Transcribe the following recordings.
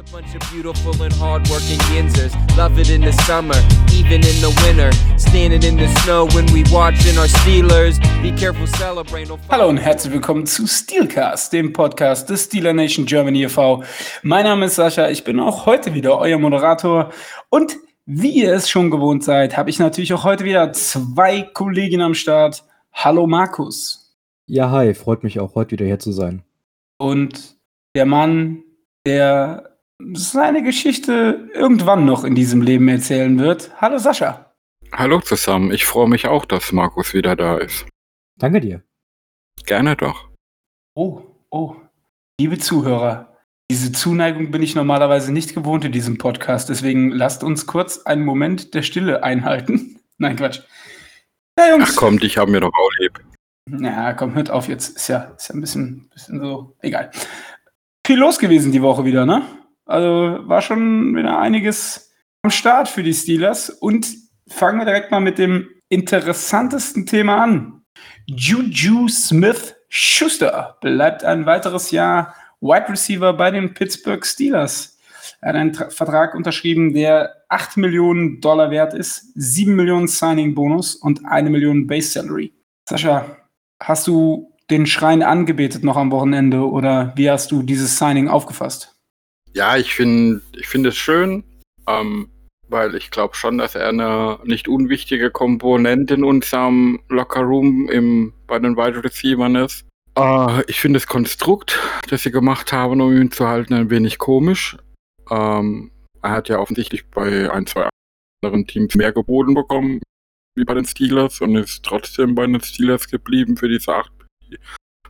a bunch of beautiful and hardworking Yinzers. Love it in the summer, even in the winter. Standing in the snow when we watching our Steelers. Be careful celebrating. Hallo und herzlich willkommen zu Steelcast, dem Podcast des Steeler Nation Germany e.V. Mein Name ist Sascha, ich bin auch heute wieder euer Moderator und wie ihr es schon gewohnt seid, habe ich natürlich auch heute wieder zwei Kolleginnen am Start. Hallo Markus. Ja, hi, freut mich auch heute wieder hier zu sein. Und der Mann, der seine Geschichte irgendwann noch in diesem Leben erzählen wird. Hallo Sascha. Hallo zusammen, ich freue mich auch, dass Markus wieder da ist. Danke dir. Gerne doch. Oh, oh, liebe Zuhörer, diese Zuneigung bin ich normalerweise nicht gewohnt in diesem Podcast, deswegen lasst uns kurz einen Moment der Stille einhalten. Nein, Quatsch. Ja, Jungs. Ach komm, dich haben wir doch auch lieb. Ja, komm, hört auf jetzt. Ist ja, ist ja ein bisschen, bisschen so, egal. Viel los gewesen die Woche wieder, ne? Also war schon wieder einiges am Start für die Steelers. Und fangen wir direkt mal mit dem interessantesten Thema an. Juju Smith Schuster bleibt ein weiteres Jahr Wide Receiver bei den Pittsburgh Steelers. Er hat einen Tra Vertrag unterschrieben, der 8 Millionen Dollar wert ist, 7 Millionen Signing-Bonus und 1 Million Base Salary. Sascha, hast du den Schrein angebetet noch am Wochenende oder wie hast du dieses Signing aufgefasst? Ja, ich finde ich find es schön, ähm, weil ich glaube schon, dass er eine nicht unwichtige Komponente in unserem Lockerroom im, bei den Wide Receivers ist. Äh, ich finde das Konstrukt, das sie gemacht haben, um ihn zu halten, ein wenig komisch. Ähm, er hat ja offensichtlich bei ein, zwei anderen Teams mehr geboten bekommen, wie bei den Steelers, und ist trotzdem bei den Steelers geblieben für diese 8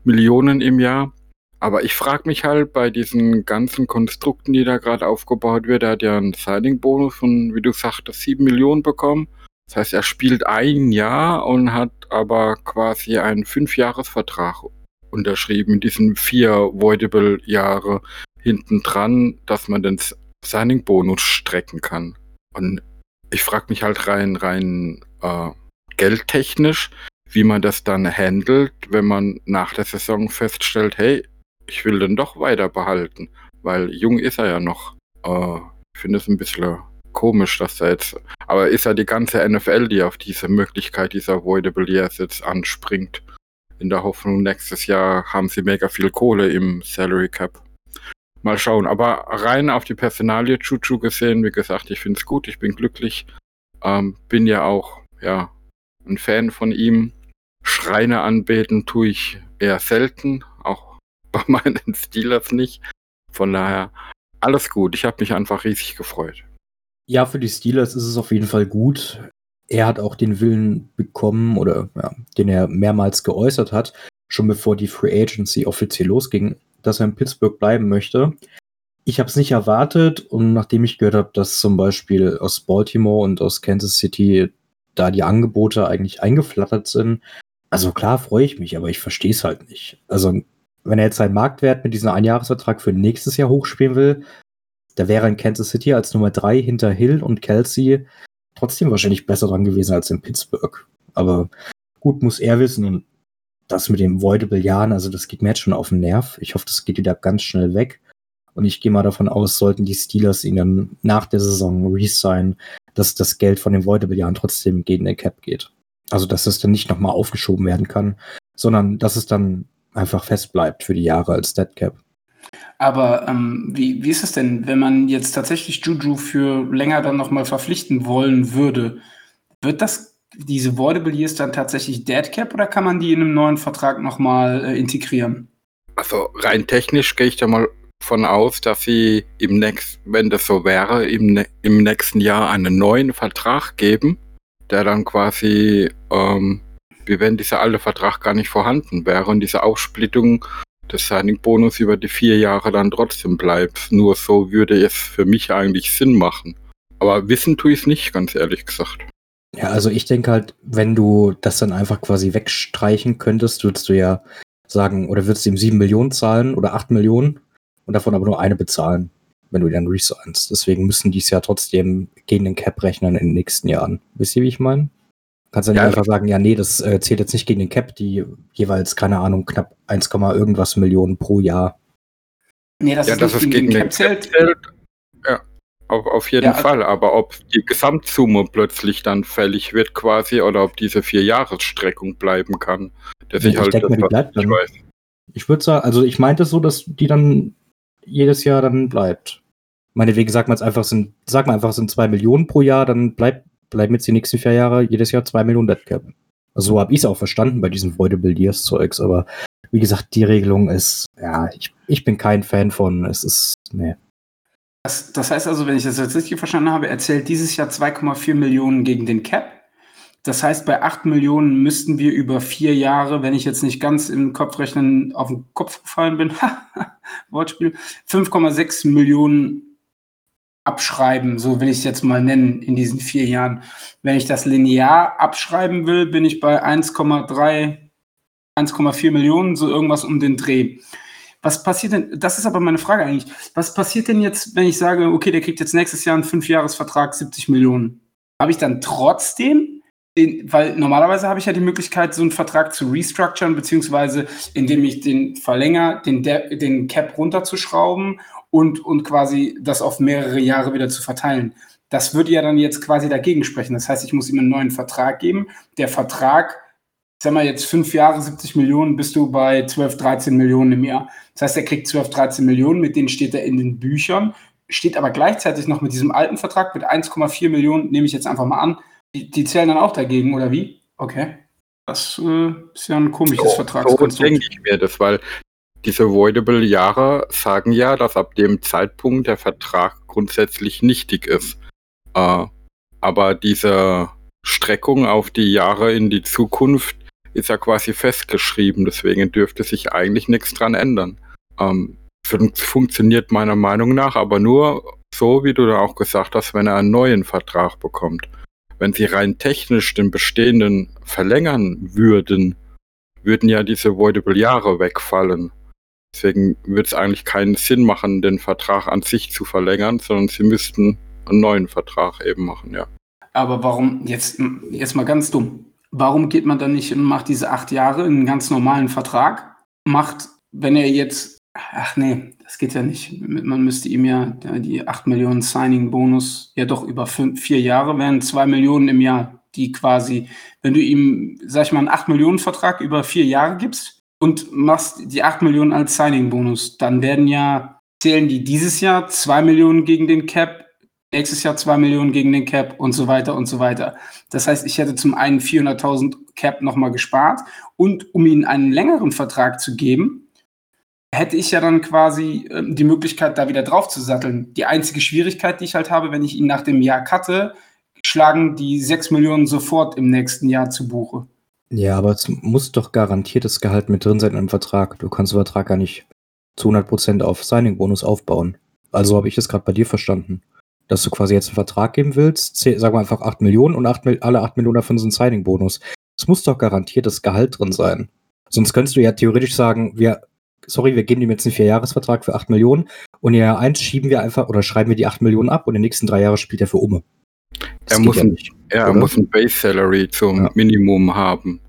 Millionen im Jahr. Aber ich frage mich halt bei diesen ganzen Konstrukten, die da gerade aufgebaut wird, er hat ja einen Signing-Bonus von, wie du sagtest, 7 Millionen bekommen. Das heißt, er spielt ein Jahr und hat aber quasi einen Fünfjahresvertrag unterschrieben diesen vier Voidable Jahre hinten dran, dass man den Signing-Bonus strecken kann. Und ich frage mich halt rein, rein äh, geldtechnisch, wie man das dann handelt, wenn man nach der Saison feststellt, hey, ich will den doch weiter behalten, weil jung ist er ja noch. Äh, ich finde es ein bisschen komisch, dass er jetzt, aber ist ja die ganze NFL, die auf diese Möglichkeit dieser Avoidable Years jetzt anspringt. In der Hoffnung, nächstes Jahr haben sie mega viel Kohle im Salary Cap. Mal schauen, aber rein auf die Personalie Chuchu gesehen, wie gesagt, ich finde es gut, ich bin glücklich. Ähm, bin ja auch, ja, ein Fan von ihm. Schreine anbeten tue ich eher selten, bei meinen Steelers nicht. Von daher alles gut. Ich habe mich einfach riesig gefreut. Ja, für die Steelers ist es auf jeden Fall gut. Er hat auch den Willen bekommen oder ja, den er mehrmals geäußert hat, schon bevor die Free Agency offiziell losging, dass er in Pittsburgh bleiben möchte. Ich habe es nicht erwartet und nachdem ich gehört habe, dass zum Beispiel aus Baltimore und aus Kansas City da die Angebote eigentlich eingeflattert sind, also klar freue ich mich, aber ich verstehe es halt nicht. Also wenn er jetzt seinen Marktwert mit diesem Einjahresvertrag für nächstes Jahr hochspielen will, da wäre in Kansas City als Nummer drei hinter Hill und Kelsey trotzdem wahrscheinlich besser dran gewesen als in Pittsburgh. Aber gut, muss er wissen und das mit dem Voidable Jahren, also das geht mir jetzt schon auf den Nerv. Ich hoffe, das geht wieder ganz schnell weg. Und ich gehe mal davon aus, sollten die Steelers ihn dann nach der Saison resign, dass das Geld von den Voidable Jahren trotzdem gegen den Cap geht. Also, dass es dann nicht nochmal aufgeschoben werden kann, sondern dass es dann einfach fest bleibt für die Jahre als Dead Cap. Aber ähm, wie, wie ist es denn, wenn man jetzt tatsächlich Juju für länger dann nochmal verpflichten wollen würde? Wird das diese Voidable Years dann tatsächlich Dead Cap oder kann man die in einem neuen Vertrag nochmal äh, integrieren? Also rein technisch gehe ich da mal von aus, dass sie im nächsten, wenn das so wäre, im, im nächsten Jahr einen neuen Vertrag geben, der dann quasi, ähm, wie wenn dieser alte Vertrag gar nicht vorhanden wäre und diese Aufsplittung des Signing-Bonus über die vier Jahre dann trotzdem bleibt. Nur so würde es für mich eigentlich Sinn machen. Aber wissen tue ich es nicht, ganz ehrlich gesagt. Ja, also ich denke halt, wenn du das dann einfach quasi wegstreichen könntest, würdest du ja sagen, oder würdest du ihm sieben Millionen zahlen oder acht Millionen und davon aber nur eine bezahlen, wenn du dann resignst. Deswegen müssen die es ja trotzdem gegen den Cap rechnen in den nächsten Jahren. Wisst ihr, wie ich meine? Kannst du ja, nicht einfach sagen, ja, nee, das äh, zählt jetzt nicht gegen den Cap, die jeweils, keine Ahnung, knapp 1, irgendwas Millionen pro Jahr. Nee, das ja, ist dass nicht es gegen den Cap zählt. auf, auf jeden Ja, Fall. Aber ob die Gesamtsumme plötzlich dann fällig wird quasi oder ob diese Vierjahresstreckung bleiben kann. Dass Ich ich halt denke mal, die das bleibt nicht dann. weiß. Ich würde sagen, also ich meinte so, dass die dann jedes Jahr dann bleibt. Meinetwegen sagt man es einfach, sind, sag mal einfach, es sind zwei Millionen pro Jahr, dann bleibt, bleiben jetzt die nächsten vier Jahre jedes Jahr zwei Millionen Deadcap. Also so habe ich es auch verstanden bei diesem Voidable Years Zeugs, aber wie gesagt, die Regelung ist, ja, ich, ich bin kein Fan von, es ist, nee. Das, das heißt also, wenn ich das jetzt richtig verstanden habe, er zählt dieses Jahr 2,4 Millionen gegen den Cap. Das heißt, bei 8 Millionen müssten wir über vier Jahre, wenn ich jetzt nicht ganz im Kopfrechnen auf den Kopf gefallen bin, Wortspiel, 5,6 Millionen abschreiben, so will ich es jetzt mal nennen, in diesen vier Jahren. Wenn ich das linear abschreiben will, bin ich bei 1,3, 1,4 Millionen, so irgendwas um den Dreh. Was passiert denn, das ist aber meine Frage eigentlich, was passiert denn jetzt, wenn ich sage, okay, der kriegt jetzt nächstes Jahr einen Fünfjahresvertrag, 70 Millionen? Habe ich dann trotzdem, den, weil normalerweise habe ich ja die Möglichkeit, so einen Vertrag zu restructuren, beziehungsweise indem ich den verlängere, den, De den Cap runterzuschrauben und, und quasi das auf mehrere Jahre wieder zu verteilen. Das würde ja dann jetzt quasi dagegen sprechen. Das heißt, ich muss ihm einen neuen Vertrag geben. Der Vertrag, sagen wir jetzt fünf Jahre, 70 Millionen, bist du bei 12, 13 Millionen im Jahr. Das heißt, er kriegt 12, 13 Millionen, mit denen steht er in den Büchern, steht aber gleichzeitig noch mit diesem alten Vertrag mit 1,4 Millionen, nehme ich jetzt einfach mal an. Die, die zählen dann auch dagegen, oder wie? Okay. Das äh, ist ja ein komisches So, so Vertragskonstrukt. denke ich mir das, weil diese Voidable Jahre sagen ja, dass ab dem Zeitpunkt der Vertrag grundsätzlich nichtig ist. Äh, aber diese Streckung auf die Jahre in die Zukunft ist ja quasi festgeschrieben, deswegen dürfte sich eigentlich nichts dran ändern. Ähm, fun funktioniert meiner Meinung nach aber nur so, wie du da auch gesagt hast, wenn er einen neuen Vertrag bekommt. Wenn sie rein technisch den bestehenden verlängern würden, würden ja diese Voidable Jahre wegfallen. Deswegen würde es eigentlich keinen Sinn machen, den Vertrag an sich zu verlängern, sondern sie müssten einen neuen Vertrag eben machen, ja. Aber warum, jetzt, jetzt mal ganz dumm, warum geht man dann nicht und macht diese acht Jahre einen ganz normalen Vertrag? Macht, wenn er jetzt, ach nee, das geht ja nicht. Man müsste ihm ja die 8 Millionen Signing-Bonus ja doch über fünf, vier Jahre wären 2 Millionen im Jahr, die quasi, wenn du ihm, sag ich mal, einen 8 Millionen Vertrag über vier Jahre gibst und machst die 8 Millionen als Signing-Bonus, dann werden ja, zählen die dieses Jahr 2 Millionen gegen den Cap, nächstes Jahr 2 Millionen gegen den Cap und so weiter und so weiter. Das heißt, ich hätte zum einen 400.000 Cap nochmal gespart und um ihnen einen längeren Vertrag zu geben, hätte ich ja dann quasi ähm, die Möglichkeit, da wieder drauf zu satteln. Die einzige Schwierigkeit, die ich halt habe, wenn ich ihn nach dem Jahr cutte, schlagen die 6 Millionen sofort im nächsten Jahr zu Buche. Ja, aber es muss doch garantiertes Gehalt mit drin sein im Vertrag. Du kannst den Vertrag gar nicht zu 100% auf Signing-Bonus aufbauen. Also habe ich das gerade bei dir verstanden. Dass du quasi jetzt einen Vertrag geben willst, sagen wir einfach 8 Millionen und 8, Mil- alle 8 Millionen davon sind Signing-Bonus. Es muss doch garantiertes Gehalt drin sein. Sonst könntest du ja theoretisch sagen, wir, sorry, wir geben ihm jetzt einen Vierjahresvertrag für 8 Millionen und in Jahr 1 schieben wir einfach oder schreiben wir die 8 Millionen ab und in den nächsten drei Jahre spielt er für Umme. Das Er muss ja ein- nicht. Er muss ein Base Salary zum Ja. Minimum haben.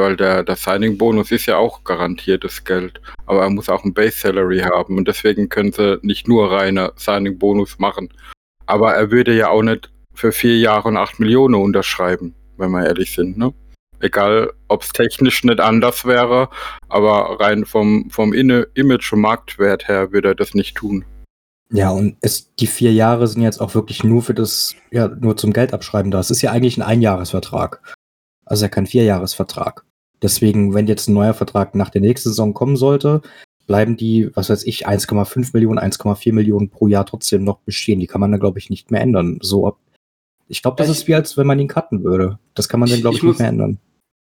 Weil der, der Signing-Bonus ist ja auch garantiertes Geld. Aber er muss auch ein Base Salary haben. Und deswegen können sie nicht nur reine Signing-Bonus machen. Aber er würde ja auch nicht für vier Jahre und acht Millionen unterschreiben, wenn wir ehrlich sind. Ne? Egal, ob es technisch nicht anders wäre, aber rein vom, vom Image- und Marktwert her würde er das nicht tun. Ja, und es, die vier Jahre sind jetzt auch wirklich nur für das, ja, nur zum Geld abschreiben da. Es ist ja eigentlich ein Einjahresvertrag. Also ja kein Vierjahresvertrag. Deswegen, wenn jetzt ein neuer Vertrag nach der nächsten Saison kommen sollte, bleiben die, was weiß ich, 1,5 Millionen, 1,4 Millionen pro Jahr trotzdem noch bestehen. Die kann man dann, glaube ich, nicht mehr ändern. So ab. Ich glaube, das Ich- ist wie als wenn man ihn cutten würde. Das kann man dann, glaube ich ich, nicht muss- mehr ändern.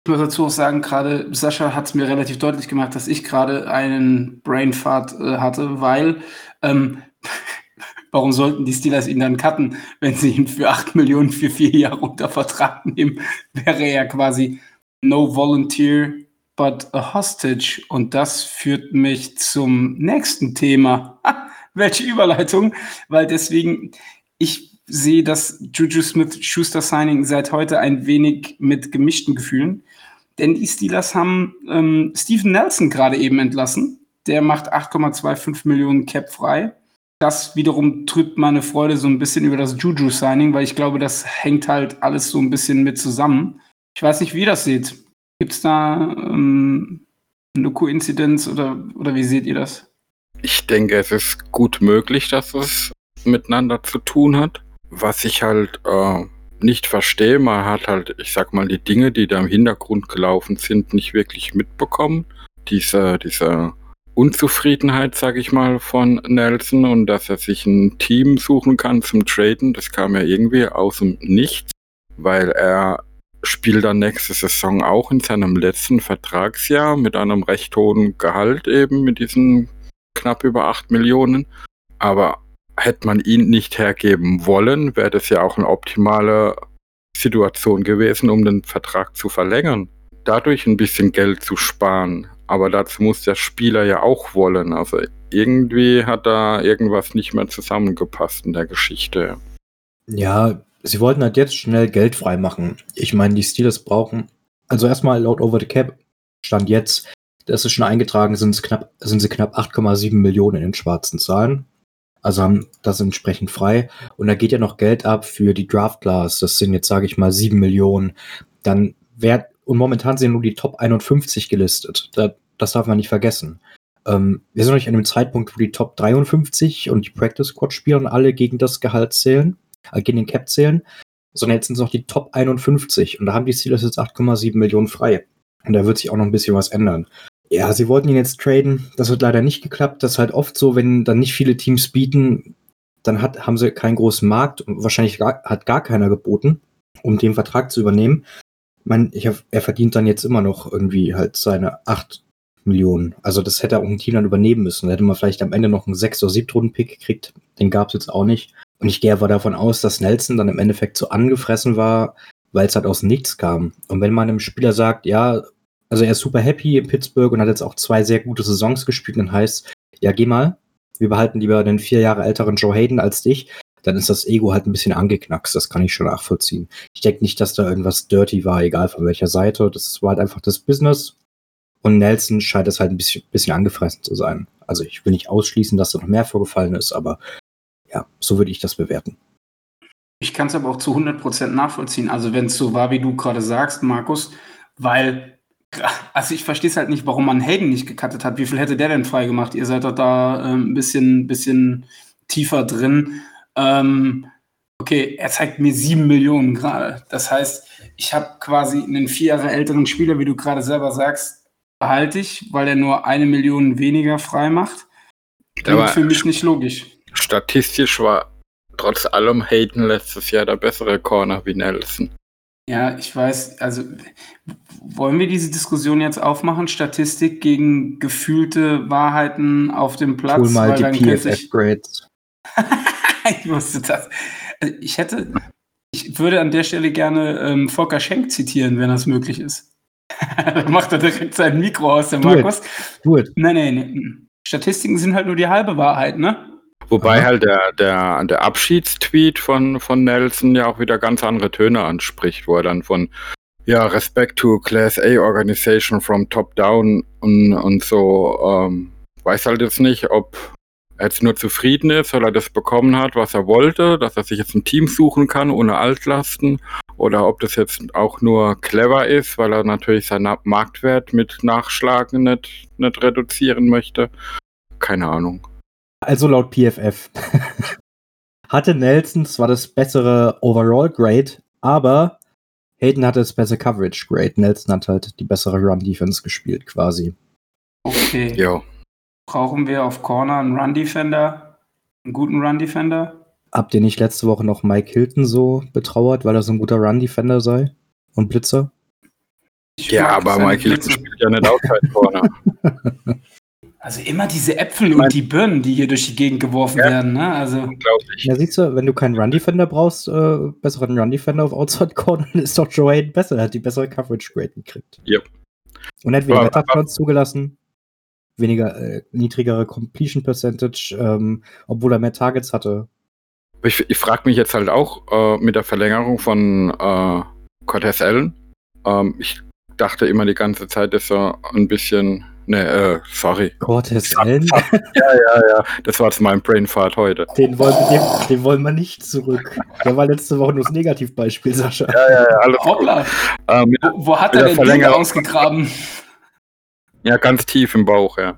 Ich muss dazu auch sagen, gerade Sascha hat es mir relativ deutlich gemacht, dass ich gerade einen Brainfart äh, hatte, weil ähm, warum sollten die Steelers ihn dann cutten, wenn sie ihn für 8 Millionen für vier Jahre unter Vertrag nehmen, wäre er quasi no volunteer but a hostage. Und das führt mich zum nächsten Thema. Welche Überleitung, weil deswegen, ich sehe das Juju Smith-Schuster Signing seit heute ein wenig mit gemischten Gefühlen. Denn die Steelers haben ähm, Steven Nelson gerade eben entlassen. Der macht 8,25 Millionen Cap frei. das wiederum trübt meine Freude so ein bisschen über das Juju-Signing, weil ich glaube, das hängt halt alles so ein bisschen mit zusammen. Ich weiß nicht, wie ihr das seht. Gibt es da ähm, eine Koinzidenz oder, oder wie seht ihr das? Ich denke, es ist gut möglich, dass es miteinander zu tun hat. Was ich halt äh, nicht verstehe, man hat halt, ich sag mal, die Dinge, die da im Hintergrund gelaufen sind, nicht wirklich mitbekommen. Diese, diese Unzufriedenheit, sag ich mal, von Nelson und dass er sich ein Team suchen kann zum Traden, das kam ja irgendwie aus dem Nichts, weil er spielt dann nächste Saison auch in seinem letzten Vertragsjahr mit einem recht hohen Gehalt eben mit diesen knapp über 8 Millionen. Aber hätte man ihn nicht hergeben wollen, wäre das ja auch eine optimale Situation gewesen, um den Vertrag zu verlängern. Dadurch ein bisschen Geld zu sparen. Aber dazu muss der Spieler ja auch wollen. Also irgendwie hat da irgendwas nicht mehr zusammengepasst in der Geschichte. Ja, sie wollten halt jetzt schnell Geld freimachen. Ich meine, die Steelers brauchen, also erstmal laut Over the Cap stand jetzt, das ist schon eingetragen, sind, knapp, sind sie knapp 8,7 Millionen in den schwarzen Zahlen. Also haben das entsprechend frei. Und da geht ja noch Geld ab für die Draft Class. Das sind jetzt, sage ich mal, 7 Millionen. Dann wert, und momentan sind nur die Top 51 gelistet. Da, das darf man nicht vergessen. Ähm, wir sind noch nicht an dem Zeitpunkt, wo die Top 53 und die Practice Squad Spieler alle gegen das Gehalt zählen, äh, gegen den Cap zählen, sondern jetzt sind es noch die Top 51 und da haben die Steelers jetzt 8,7 Millionen frei. Und da wird sich auch noch ein bisschen was ändern. Ja, sie wollten ihn jetzt traden. Das hat leider nicht geklappt. Das ist halt oft so, wenn dann nicht viele Teams bieten, dann hat, haben sie keinen großen Markt und wahrscheinlich gar, hat gar keiner geboten, um den Vertrag zu übernehmen. Meine, ich er verdient dann jetzt immer noch irgendwie halt seine 8 Millionen. Also das hätte auch ein Team dann übernehmen müssen. Da hätte man vielleicht am Ende noch einen 6- oder 7-Runden-Pick gekriegt. Den gab es jetzt auch nicht. Und ich gehe aber davon aus, dass Nelson dann im Endeffekt so angefressen war, weil es halt aus nichts kam. Und wenn man einem Spieler sagt, ja, also er ist super happy in Pittsburgh und hat jetzt auch zwei sehr gute Saisons gespielt und heißt, ja, geh mal, wir behalten lieber den vier Jahre älteren Joe Hayden als dich, dann ist das Ego halt ein bisschen angeknackst. Das kann ich schon nachvollziehen. Ich denke nicht, dass da irgendwas dirty war, egal von welcher Seite. Das war halt einfach das Business. Und Nelson scheint es halt ein bisschen, bisschen angefressen zu sein. Also ich will nicht ausschließen, dass da noch mehr vorgefallen ist, aber ja, so würde ich das bewerten. Ich kann es aber auch zu 100% nachvollziehen. Also wenn es so war, wie du gerade sagst, Markus, weil also ich verstehe es halt nicht, warum man Hayden nicht gecuttet hat. Wie viel hätte der denn frei gemacht? Ihr seid doch da ähm, ein bisschen, bisschen tiefer drin. Ähm, okay, er zeigt mir sieben Millionen gerade. Das heißt, ich habe quasi einen vier Jahre älteren Spieler, wie du gerade selber sagst, behalte ich, weil er nur eine Million weniger frei macht. Klingt für mich nicht logisch. Statistisch war trotz allem Hayden letztes Jahr der bessere Corner wie Nelson. Ja, ich weiß, also wollen wir diese Diskussion jetzt aufmachen? Statistik gegen gefühlte Wahrheiten auf dem Platz? Hol mal die PFF-Grades. ich wusste das. Also ich hätte, ich würde an der Stelle gerne ähm, Volker Schenk zitieren, wenn das möglich ist. da macht er direkt sein Mikro aus, der Markus. Gut. Nein, nein, nein. Statistiken sind halt nur die halbe Wahrheit, ne? Wobei Aha. halt der, der, der Abschiedstweet von, von Nelson ja auch wieder ganz andere Töne anspricht, wo er dann von ja, Respect to Class A Organization from top down und, und so ähm, weiß halt jetzt nicht, ob er jetzt nur zufrieden ist, weil er das bekommen hat, was er wollte, dass er sich jetzt ein Team suchen kann ohne Altlasten oder ob das jetzt auch nur clever ist, weil er natürlich seinen Marktwert mit Nachschlagen nicht, nicht reduzieren möchte. Keine Ahnung. Also laut PFF hatte Nelson zwar das bessere Overall Grade, aber Hayden hatte das bessere Coverage Grade. Nelson hat halt die bessere Run Defense gespielt, quasi. Okay. Jo. Brauchen wir auf Corner einen Run Defender? Einen guten Run Defender? Habt ihr nicht letzte Woche noch Mike Hilton so betrauert, weil er so ein guter Run Defender sei? Und Blitzer? Ich ja, aber Mike Hilton spielt ja nicht Outside Corner. Also immer diese Äpfel und die Birnen, die hier durch die Gegend geworfen ja. werden, ne? Also. Unglaublich. Ja, siehst du, wenn du keinen Run-Defender brauchst, äh, besseren Run-Defender auf Outside Corner, dann ist doch Joe Hayden besser. Er hat die bessere Coverage Grade gekriegt. Yep. Und er hat weniger Touchdowns zugelassen, weniger, äh, niedrigere Completion Percentage, ähm, obwohl er mehr Targets hatte. Ich, ich frage mich jetzt halt auch äh, mit der Verlängerung von äh, Cortez Allen. Ähm, ich dachte immer die ganze Zeit, dass er ein bisschen Ne, äh, sorry. Cortez Allen, Ja, ja, ja. Das war jetzt mein Brainfart heute. den wollen, den, den wollen wir nicht zurück. Der war letzte Woche nur das Negativbeispiel, Sascha. Ja, ja, ja, alles. Hoppla. Ähm, Wo, wo hat er den Verlängerung. ausgegraben? ja, ganz tief im Bauch, ja.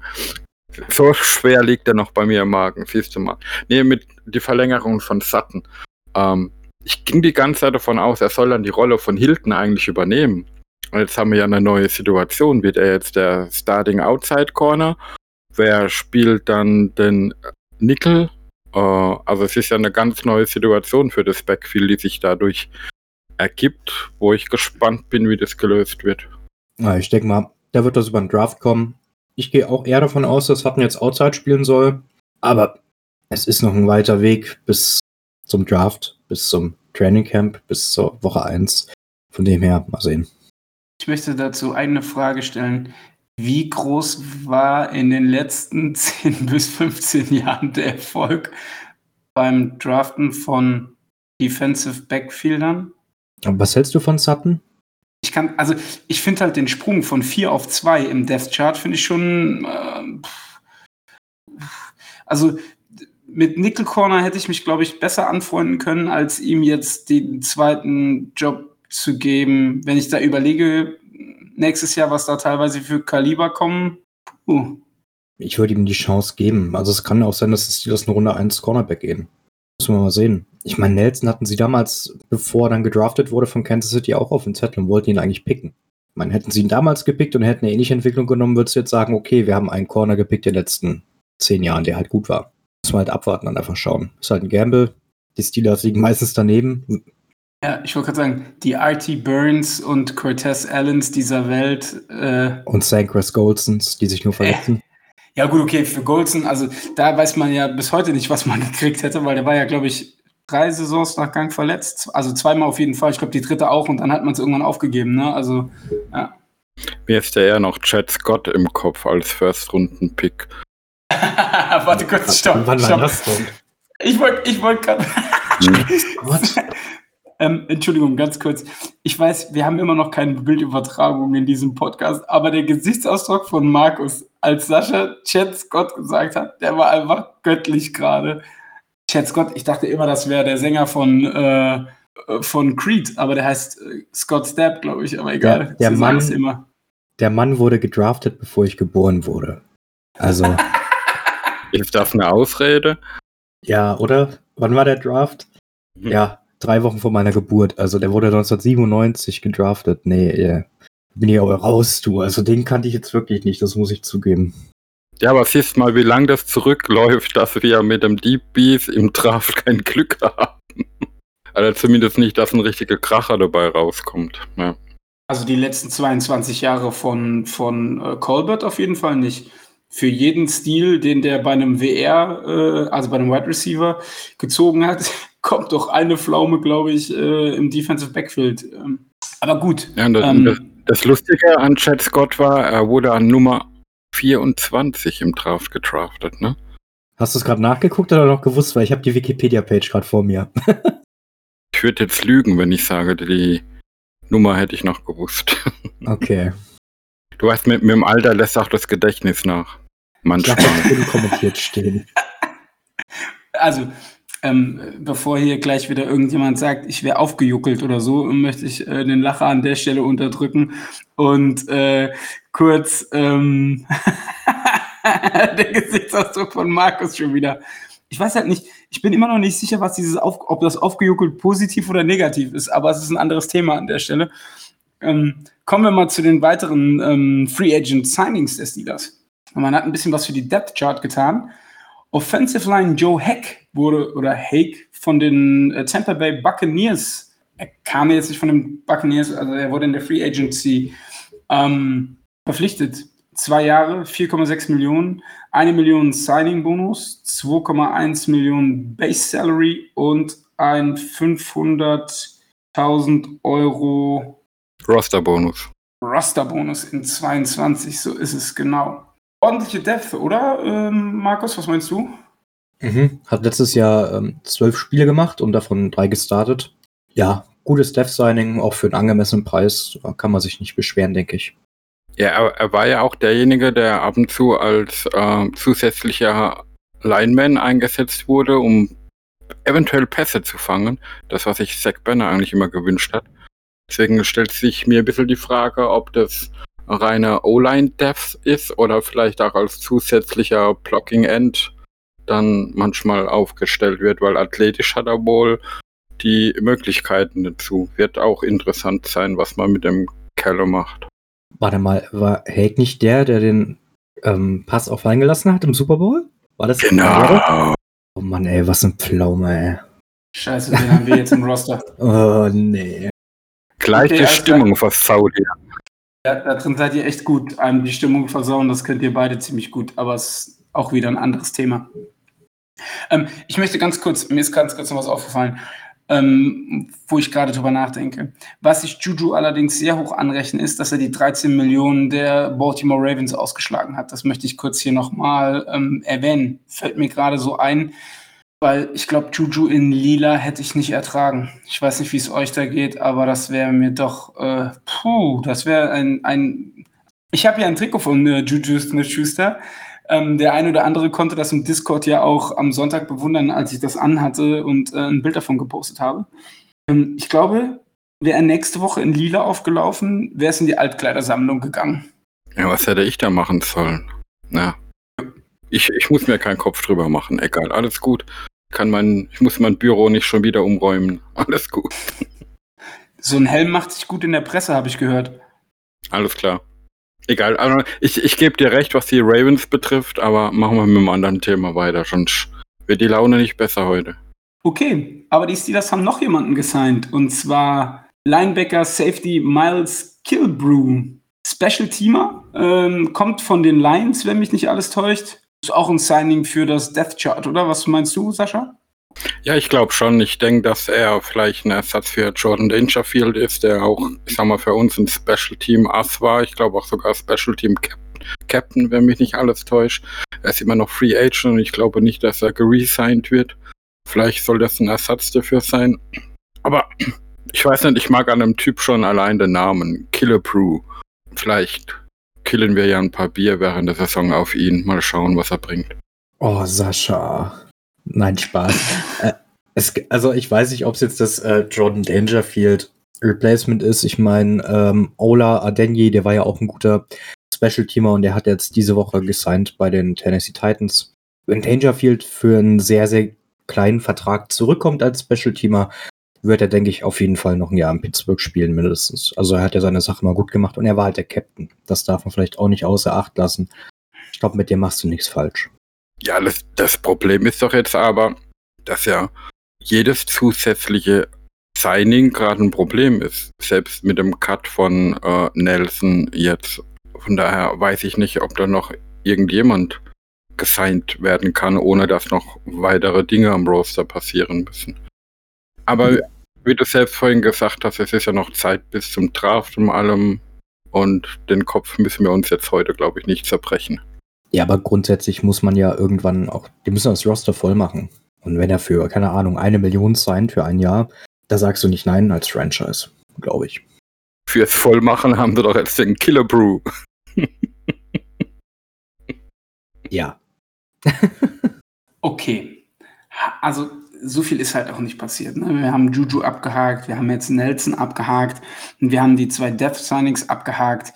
So schwer liegt er noch bei mir im Magen, siehst du mal. Nee, mit die Verlängerung von Sutton. Ähm, ich ging die ganze Zeit davon aus, er soll dann die Rolle von Hilton eigentlich übernehmen. Jetzt haben wir ja eine neue Situation. Wird er jetzt der Starting Outside Corner? Wer spielt dann den Nickel? Äh, also es ist ja eine ganz neue Situation für das Backfield, die sich dadurch ergibt, wo ich gespannt bin, wie das gelöst wird. Ja, ich denke mal, da wird das über den Draft kommen. Ich gehe auch eher davon aus, dass Hutton jetzt Outside spielen soll. Aber es ist noch ein weiter Weg bis zum Draft, bis zum Training Camp, bis zur Woche 1. Von dem her, mal sehen. Ich möchte dazu eine Frage stellen. Wie groß war in den letzten 10 bis 15 Jahren der Erfolg beim Draften von Defensive Backfieldern? Aber was hältst du von Sutton? Ich kann, also ich finde halt den Sprung von 4 auf 2 im Death Chart finde ich schon. pff. also mit Nickel Corner hätte ich mich, glaube ich, besser anfreunden können, als ihm jetzt den zweiten Job zu geben. Wenn ich da überlege, nächstes Jahr, was da teilweise für Kaliber kommen. Uh, Ich würde ihm die Chance geben. Also es kann auch sein, dass die Steelers eine Runde 1 Cornerback gehen. Müssen wir mal sehen. Ich meine, Nelson hatten sie damals, bevor er dann gedraftet wurde von Kansas City, auch auf dem Zettel und wollten ihn eigentlich picken. Meine, hätten sie ihn damals gepickt und hätten eine ähnliche Entwicklung genommen, würdest du jetzt sagen, okay, wir haben einen Corner gepickt in den letzten zehn Jahren, der halt gut war. Müssen wir halt abwarten und einfach schauen. Ist halt ein Gamble. Die Steelers liegen meistens daneben. Ja, ich wollte gerade sagen, die RT Burns und Cortez Allens dieser Welt. Äh, Und Sanchez Goldsons, die sich nur verletzen. ja, gut, okay, für Goldson, also da weiß man ja bis heute nicht, was man gekriegt hätte, weil der war ja, glaube ich, drei Saisons nach Gang verletzt. Also zweimal auf jeden Fall. Ich glaube, die dritte auch und dann hat man es irgendwann aufgegeben. Ne? Also, ja. Mir ist ja eher noch Chad Scott im Kopf als First-Runden-Pick. Warte kurz, stopp. Wann war stopp. das denn? Ich wollte ich wollt gerade. Ähm, Entschuldigung, ganz kurz. Ich weiß, wir haben immer noch keine Bildübertragung in diesem Podcast, aber der Gesichtsausdruck von Markus, als Sascha Chad Scott gesagt hat, der war einfach göttlich gerade. Chad Scott, ich dachte immer, das wäre der Sänger von, äh, von Creed, aber der heißt äh, Scott Stapp, glaube ich, aber egal. Der- der Mann- es immer. Der Mann wurde gedraftet, bevor ich geboren wurde. Also, Ist das eine Ausrede? ja, oder? Wann war der Draft? Mhm. Ja, drei Wochen vor meiner Geburt. Also der wurde 1997 gedraftet. Nee, äh, bin ich aber raus, du. Also den kannte ich jetzt wirklich nicht, das muss ich zugeben. Ja, aber siehst mal, wie lang das zurückläuft, dass wir mit dem Deep Beef im Draft kein Glück haben. Also zumindest nicht, dass ein richtiger Kracher dabei rauskommt. Ja. Also die letzten 22 Jahre von, von äh, Colbert auf jeden Fall nicht. Für jeden Stil, den der bei einem WR, äh, also bei einem Wide Receiver, gezogen hat, kommt doch eine Pflaume, glaube ich, äh, im Defensive Backfield. Ähm, aber gut. Ja, das, Ähm, das, das Lustige an Chad Scott war, er wurde an Nummer 24 im Draft gedraftet, ne? Hast du es gerade nachgeguckt oder noch gewusst? Weil ich habe die Wikipedia-Page gerade vor mir. Ich würde jetzt lügen, wenn ich sage, die Nummer hätte ich noch gewusst. Okay. Du weißt, mit, mit dem Alter lässt auch das Gedächtnis nach. Ich Manchmal. das unkommentiert stehen. Also, ähm, bevor hier gleich wieder irgendjemand sagt, ich wäre aufgejuckelt oder so, möchte ich äh, den Lacher an der Stelle unterdrücken und äh, kurz ähm, der Gesichtsausdruck von Markus schon wieder. Ich weiß halt nicht, ich bin immer noch nicht sicher, was dieses auf, ob das aufgejuckelt positiv oder negativ ist, aber es ist ein anderes Thema an der Stelle. Ähm, kommen wir mal zu den weiteren ähm, Free Agent Signings der Steelers. Man hat ein bisschen was für die Depth Chart getan. Offensive Line Joe Heck wurde, oder Hake von den äh, Tampa Bay Buccaneers, er kam jetzt nicht von den Buccaneers, also er wurde in der Free Agency ähm, verpflichtet. Zwei Jahre, 4,6 Millionen, eine Million Signing-Bonus, 2,1 Millionen Base Salary und ein 500.000 Euro Roster-Bonus. Roster-Bonus in 22, so ist es genau. Ordentliche Depth, oder, ähm, Markus? Was meinst du? Mhm. Hat letztes Jahr ähm, zwölf Spiele gemacht und davon drei gestartet. Ja, gutes Dev-Signing, auch für einen angemessenen Preis. Kann man sich nicht beschweren, denke ich. Ja, er, er war ja auch derjenige, der ab und zu als äh, zusätzlicher Lineman eingesetzt wurde, um eventuell Pässe zu fangen. Das, was sich Zach Banner eigentlich immer gewünscht hat. Deswegen stellt sich mir ein bisschen die Frage, ob das reiner O-Line-Depth ist oder vielleicht auch als zusätzlicher Blocking-End dann manchmal aufgestellt wird, weil athletisch hat er wohl die Möglichkeiten dazu. Wird auch interessant sein, was man mit dem Keller macht. Warte mal, war Hake nicht der, der den ähm, Pass auf eingelassen hat im Super Bowl? War das Genau. Oh Mann, ey, was ein Pflaume, ey. Scheiße, den haben wir jetzt im Roster. Oh, nee. Gleich Okay, alles Stimmung versaut. ihr. Ja, da drin seid ihr echt gut. Einem die Stimmung versauen, das könnt ihr beide ziemlich gut, aber es ist auch wieder ein anderes Thema. Ähm, ich möchte ganz kurz, mir ist ganz kurz noch was aufgefallen, ähm, wo ich gerade drüber nachdenke. Was ich Juju allerdings sehr hoch anrechne, ist, dass er die 13 Millionen der Baltimore Ravens ausgeschlagen hat. Das möchte ich kurz hier nochmal ähm, erwähnen. Fällt mir gerade so ein, weil ich glaube, Juju in Lila hätte ich nicht ertragen. Ich weiß nicht, wie es euch da geht, aber das wäre mir doch, äh, puh, das wäre ein, ein. Ich habe ja ein Trikot von äh, Juju Smith-Schuster. Ähm, der eine oder andere konnte das im Discord ja auch am Sonntag bewundern, als ich das anhatte und äh, ein Bild davon gepostet habe. Ähm, ich glaube, wäre er nächste Woche in Lila aufgelaufen, wäre es in die Altkleidersammlung gegangen. Ja, was hätte ich da machen sollen? Na, ich, ich muss mir keinen Kopf drüber machen. Egal, alles gut. Kann mein, ich muss mein Büro nicht schon wieder umräumen. Alles gut. So ein Helm macht sich gut in der Presse, habe ich gehört. Alles klar. Egal, also ich, ich gebe dir recht, was die Ravens betrifft, aber machen wir mit einem anderen Thema weiter, sonst wird die Laune nicht besser heute. Okay, aber die Steelers haben noch jemanden gesigned und zwar Linebacker Safety Miles Kilbrew. Special Teamer, ähm, kommt von den Lions, wenn mich nicht alles täuscht. Ist auch ein Signing für das Death Chart, oder? Was meinst du, Sascha? Ja, ich glaube schon. Ich denke, dass er vielleicht ein Ersatz für Jordan Dangerfield ist, der auch, ich sag mal, für uns ein Special Team Ass war. Ich glaube auch sogar Special Team Cap Captain, wenn mich nicht alles täuscht. Er ist immer noch Free Agent und ich glaube nicht, dass er geresigned wird. Vielleicht soll das ein Ersatz dafür sein. Aber ich weiß nicht, ich mag an dem Typ schon allein den Namen. Killer Brew. Vielleicht killen wir ja ein paar Bier während der Saison auf ihn. Mal schauen, was er bringt. Oh, Sascha. Nein, Spaß. äh, es, also ich weiß nicht, ob es jetzt das äh, Jordan Dangerfield Replacement ist. Ich meine, ähm, Ola Adenyi, der war ja auch ein guter Special-Teamer und der hat jetzt diese Woche gesigned bei den Tennessee Titans. Wenn Dangerfield für einen sehr, sehr kleinen Vertrag zurückkommt als Special-Teamer, wird er, denke ich, auf jeden Fall noch ein Jahr in Pittsburgh spielen, mindestens. Also er hat ja seine Sache mal gut gemacht und er war halt der Captain. Das darf man vielleicht auch nicht außer Acht lassen. Ich glaube, mit dir machst du nichts falsch. Ja, das, das Problem ist doch jetzt aber, dass ja jedes zusätzliche Signing gerade ein Problem ist. Selbst mit dem Cut von äh, Nelson jetzt. Von daher weiß ich nicht, ob da noch irgendjemand gesigned werden kann, ohne dass noch weitere Dinge am Roster passieren müssen. Aber wie du selbst vorhin gesagt hast, es ist ja noch Zeit bis zum Draft und allem. Und den Kopf müssen wir uns jetzt heute, glaube ich, nicht zerbrechen. Ja, aber grundsätzlich muss man ja irgendwann auch, die müssen das Roster voll machen. Und wenn er für, keine Ahnung, eine Million signed für ein Jahr, da sagst du nicht nein als Franchise, glaube ich. Fürs Vollmachen haben wir doch jetzt den Killer Brew. Ja. Okay. Also, so viel ist halt auch nicht passiert. Ne? Wir haben Juju abgehakt, wir haben jetzt Nelson abgehakt und wir haben die zwei Death Signings abgehakt.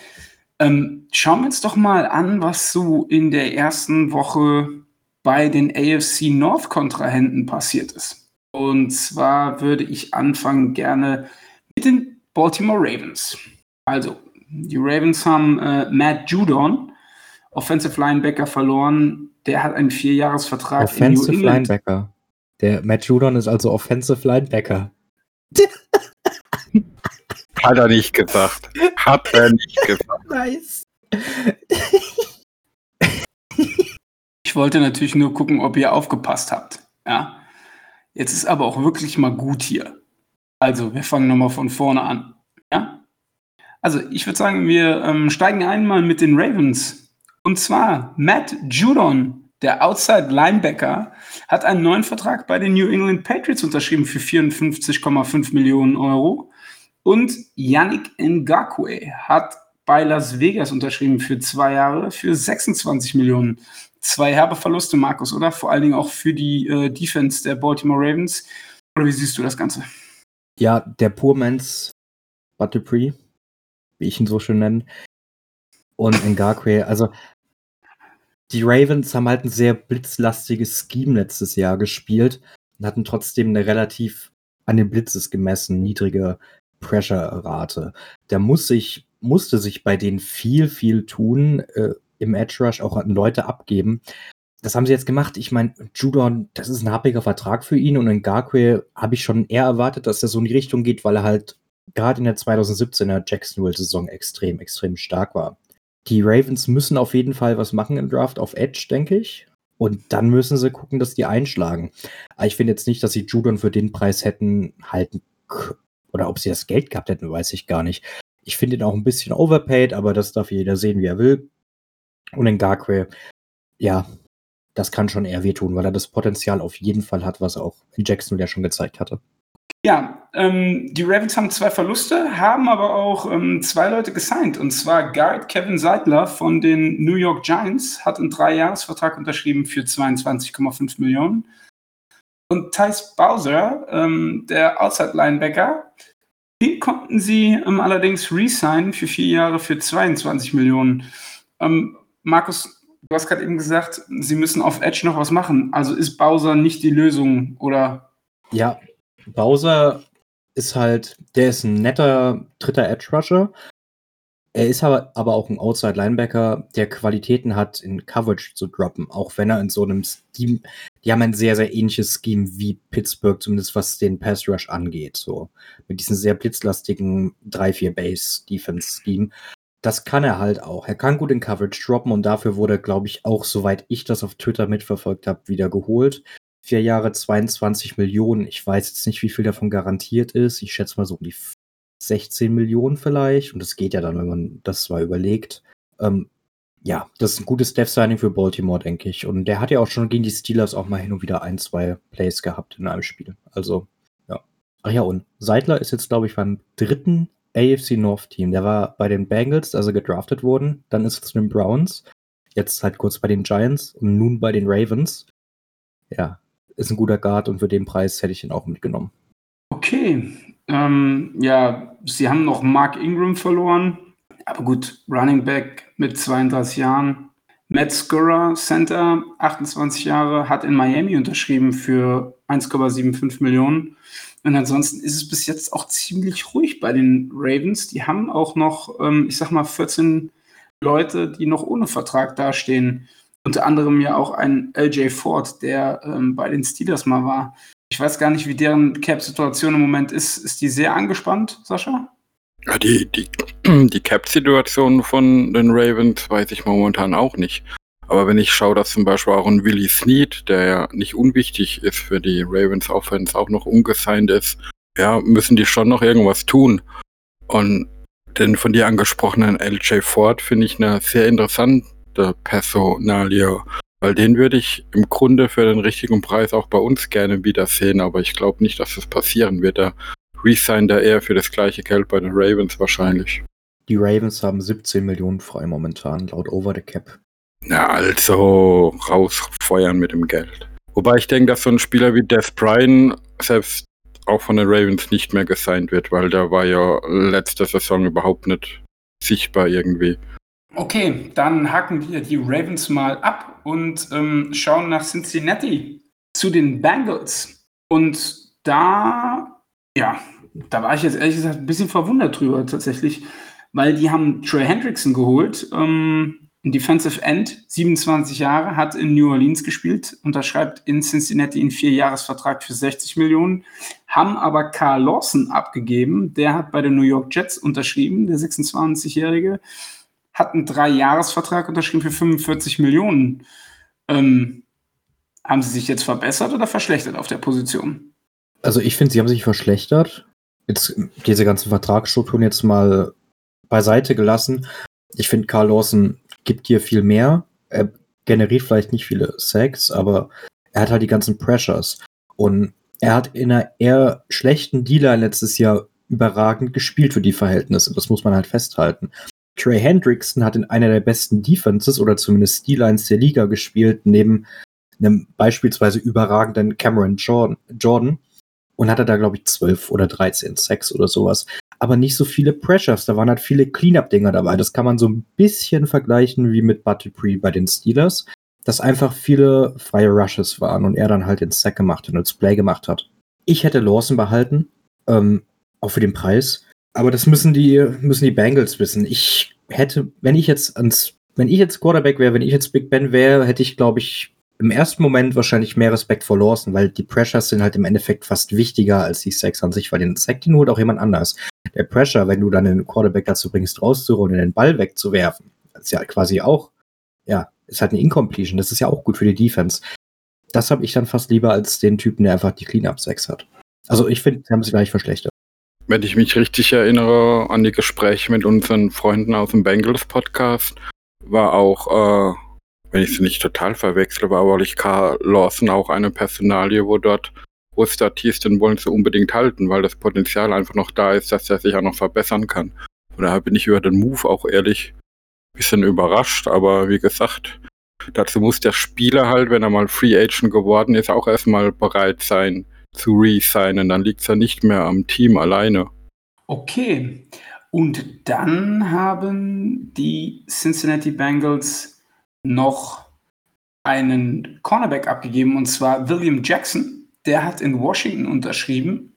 Ähm, schauen wir uns doch mal an, was so in der ersten Woche bei den AFC North Kontrahenten passiert ist. Und zwar würde ich anfangen gerne mit den Baltimore Ravens. Also, die Ravens haben äh, Matt Judon, Offensive Linebacker, verloren. Der hat einen Vierjahresvertrag Offensive in New England. Linebacker. Der Matt Judon ist also Offensive Linebacker. Hat er nicht gesagt. Hat er nicht gesagt. Nice. Ich wollte natürlich nur gucken, ob ihr aufgepasst habt. Ja. Jetzt ist aber auch wirklich mal gut hier. Also, wir fangen nochmal von vorne an. Ja. Also, ich würde sagen, wir ähm, steigen einmal mit den Ravens. Und zwar Matt Judon, der Outside Linebacker, hat einen neuen Vertrag bei den New England Patriots unterschrieben für 54,5 Millionen Euro. Und Yannick Ngakwe hat bei Las Vegas unterschrieben für zwei Jahre für 26 Millionen. Zwei herbe Verluste, Markus, oder? Vor allen Dingen auch für die äh, Defense der Baltimore Ravens. Oder wie siehst du das Ganze? Ja, der Poor Man's Bud wie ich ihn so schön nenne. Und Ngakwe, also die Ravens haben halt ein sehr blitzlastiges Scheme letztes Jahr gespielt und hatten trotzdem eine relativ an den Blitzes gemessen niedrige Pressure-Rate. Da muss sich, musste sich bei denen viel, viel tun äh, im Edge Rush, auch an Leute abgeben. Das haben sie jetzt gemacht. Ich meine, Judon, das ist ein happiger Vertrag für ihn und in Garque habe ich schon eher erwartet, dass er so in die Richtung geht, weil er halt gerade in der 2017er Jacksonville-Saison extrem, extrem stark war. Die Ravens müssen auf jeden Fall was machen im Draft auf Edge, denke ich. Und dann müssen sie gucken, dass die einschlagen. Aber ich finde jetzt nicht, dass sie Judon für den Preis hätten halten oder ob sie das Geld gehabt hätten, weiß ich gar nicht. Ich finde ihn auch ein bisschen overpaid, aber das darf jeder sehen, wie er will. Und in Garque, ja, das kann schon eher wehtun, weil er das Potenzial auf jeden Fall hat, was auch in Jacksonville ja schon gezeigt hatte. Ja, ähm, die Ravens haben zwei Verluste, haben aber auch ähm, zwei Leute gesigned. Und zwar Guard Kevin Seidler von den New York Giants hat einen Dreijahresvertrag unterschrieben für 22,5 Millionen. Und Thais Bowser, ähm, der Outside-Linebacker, den konnten sie ähm, allerdings resignen für vier Jahre für 22 Millionen. Ähm, Markus, du hast gerade eben gesagt, sie müssen auf Edge noch was machen. Also ist Bowser nicht die Lösung oder? Ja, Bowser ist halt, der ist ein netter dritter Edge Rusher. Er ist aber, aber auch ein Outside Linebacker, der Qualitäten hat, in Coverage zu droppen, auch wenn er in so einem Scheme, die haben ein sehr, sehr ähnliches Scheme wie Pittsburgh, zumindest was den Pass Rush angeht, so. Mit diesem sehr blitzlastigen 3-4 Base Defense Scheme. Das kann er halt auch. Er kann gut in Coverage droppen und dafür wurde, glaube ich, auch, soweit ich das auf Twitter mitverfolgt habe, wieder geholt vier Jahre 22 Millionen. Ich weiß jetzt nicht, wie viel davon garantiert ist. Ich schätze mal so um die 16 Millionen vielleicht. Und das geht ja dann, wenn man das mal überlegt. Ähm, ja, das ist ein gutes Death Signing für Baltimore, denke ich. Und der hat ja auch schon gegen die Steelers auch mal hin und wieder ein, zwei Plays gehabt in einem Spiel. Also, ja. Ach ja, und Seidler ist jetzt, glaube ich, beim dritten AFC North Team. Der war bei den Bengals, als er gedraftet wurden. Dann ist er zu den Browns. Jetzt halt kurz bei den Giants und nun bei den Ravens. Ja, ist ein guter Guard und für den Preis hätte ich ihn auch mitgenommen. Okay. Ähm, ja, sie haben noch Mark Ingram verloren. Aber gut, Running Back mit 32 Jahren. Matt Scurra, Center, 28 Jahre, hat in Miami unterschrieben für 1,75 Millionen. Und ansonsten ist es bis jetzt auch ziemlich ruhig bei den Ravens. Die haben auch noch, ähm, ich sag mal, 14 Leute, die noch ohne Vertrag dastehen. Unter anderem ja auch ein LJ Ford, der ähm, bei den Steelers mal war. Ich weiß gar nicht, wie deren Cap-Situation im Moment ist. Ist die sehr angespannt, Sascha? Die, die, die Cap-Situation von den Ravens weiß ich momentan auch nicht. Aber wenn ich schaue, dass zum Beispiel auch ein Willie Snead, der ja nicht unwichtig ist für die Ravens Offense, auch noch ungesigned ist, ja, müssen die schon noch irgendwas tun. Und den von dir angesprochenen LJ Ford finde ich eine sehr interessante Personalie. Weil den würde ich im Grunde für den richtigen Preis auch bei uns gerne wiedersehen, aber ich glaube nicht, dass das passieren wird. Der resign da eher für das gleiche Geld bei den Ravens wahrscheinlich. Die Ravens haben 17 Millionen frei momentan, laut Over the Cap. Na, also rausfeuern mit dem Geld. Wobei ich denke, dass so ein Spieler wie Death Bryan selbst auch von den Ravens nicht mehr gesigned wird, weil der war ja letzte Saison überhaupt nicht sichtbar irgendwie. Okay, dann hacken wir die Ravens mal ab und ähm, schauen nach Cincinnati zu den Bengals. Und da, ja, da war ich jetzt ehrlich gesagt ein bisschen verwundert drüber tatsächlich, weil die haben Trey Hendrickson geholt, ähm, ein Defensive End, 27 Jahre, hat in New Orleans gespielt, unterschreibt in Cincinnati einen Vierjahresvertrag für 60 Millionen, haben aber Carl Lawson abgegeben, der hat bei den New York Jets unterschrieben, der 26-Jährige hat einen Dreijahresvertrag unterschrieben für 45 Millionen. Ähm, haben sie sich jetzt verbessert oder verschlechtert auf der Position? Also ich finde, sie haben sich verschlechtert. Jetzt diese ganzen Vertragsstrukturen jetzt mal beiseite gelassen. Ich finde, Carl Lawson gibt dir viel mehr. Er generiert vielleicht nicht viele Sacks, aber er hat halt die ganzen Pressures. Und er hat in einer eher schlechten Dealer letztes Jahr überragend gespielt für die Verhältnisse. Das muss man halt festhalten. Trey Hendrickson hat in einer der besten Defenses oder zumindest Steelines der Liga gespielt, neben einem beispielsweise überragenden Cameron Jordan und hatte da, glaube ich, 12 oder 13 Sacks oder sowas. Aber nicht so viele Pressures. Da waren halt viele Cleanup-Dinger dabei. Das kann man so ein bisschen vergleichen wie mit Bud Dupree bei den Steelers, dass einfach viele freie Rushes waren und er dann halt den Sack gemacht und das Play gemacht hat. Ich hätte Lawson behalten, ähm, auch für den Preis. Aber das müssen die, müssen die Bengals wissen. Ich hätte, wenn ich jetzt ans, wenn ich jetzt Quarterback wäre, wenn ich jetzt Big Ben wäre, hätte ich, glaube ich, im ersten Moment wahrscheinlich mehr Respekt vor Lawson, weil die Pressures sind halt im Endeffekt fast wichtiger als die Sacks an sich, weil den Sack, den holt auch jemand anders. Der Pressure, wenn du dann den Quarterback dazu bringst, rauszurollen und den Ball wegzuwerfen, ist ja quasi auch, ja, ist halt eine Incompletion. Das ist ja auch gut für die Defense. Das habe ich dann fast lieber als den Typen, der einfach die Cleanup-Sacks hat. Also ich finde, sie haben sich gleich verschlechtert. Wenn ich mich richtig erinnere an die Gespräche mit unseren Freunden aus dem Bengals Podcast, war auch äh, wenn ich sie nicht total verwechsle, war aber Carl Lawson auch eine Personalie, wo dort hieß, den wollen sie unbedingt halten, weil das Potenzial einfach noch da ist, dass er sich auch noch verbessern kann. Von daher bin ich über den Move auch ehrlich ein bisschen überrascht, aber wie gesagt, dazu muss der Spieler halt, wenn er mal Free Agent geworden ist, auch erstmal bereit sein zu resignen. Dann liegt es ja nicht mehr am Team alleine. Okay. Und dann haben die Cincinnati Bengals noch einen Cornerback abgegeben, und zwar William Jackson. Der hat in Washington unterschrieben,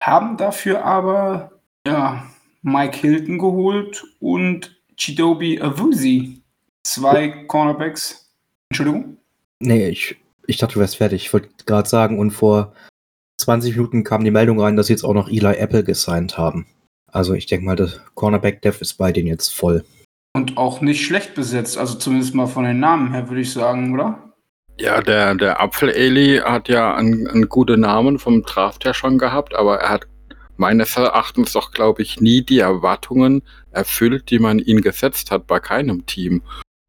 haben dafür aber ja, Mike Hilton geholt und Chidobi Awuzi. Zwei Cornerbacks. Entschuldigung? Nee, ich, ich dachte, du wärst fertig. Ich wollte gerade sagen, und vor 20 Minuten kam die Meldung rein, dass sie jetzt auch noch Eli Apple gesigned haben. Also ich denke mal, das Cornerback-Dev ist bei denen jetzt voll. Und auch nicht schlecht besetzt, also zumindest mal von den Namen her, würde ich sagen, oder? Ja, der, der Apfel-Eli hat ja einen, einen guten Namen vom Draft her schon gehabt, aber er hat meines Erachtens doch, glaube ich, nie die Erwartungen erfüllt, die man ihn gesetzt hat bei keinem Team.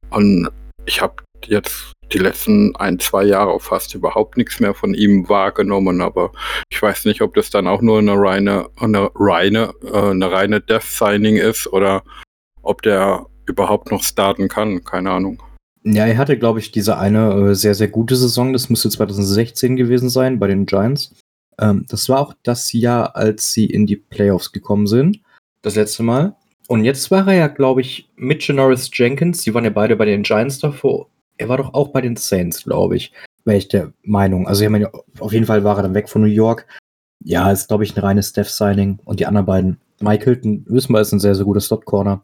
Und ich habe jetzt die letzten ein, zwei Jahre fast überhaupt nichts mehr von ihm wahrgenommen, aber ich weiß nicht, ob das dann auch nur eine reine, eine reine, äh, eine reine Death Signing ist oder ob der überhaupt noch starten kann. Keine Ahnung. Ja, er hatte, glaube ich, diese eine äh, sehr, sehr gute Saison. Das müsste 2016 gewesen sein bei den Giants. Ähm, das war auch das Jahr, als sie in die Playoffs gekommen sind. Das letzte Mal. Und jetzt war er ja, glaube ich, mit Janoris Jenkins. Die waren ja beide bei den Giants davor. Er war doch auch bei den Saints, glaube ich. Wäre ich der Meinung. Also, ich meine, auf jeden Fall war er dann weg von New York. Ja, ist, glaube ich, ein reines Steph-Signing. Und die anderen beiden, Mike Hilton, wissen wir, ist ein sehr, sehr guter Slot-Corner.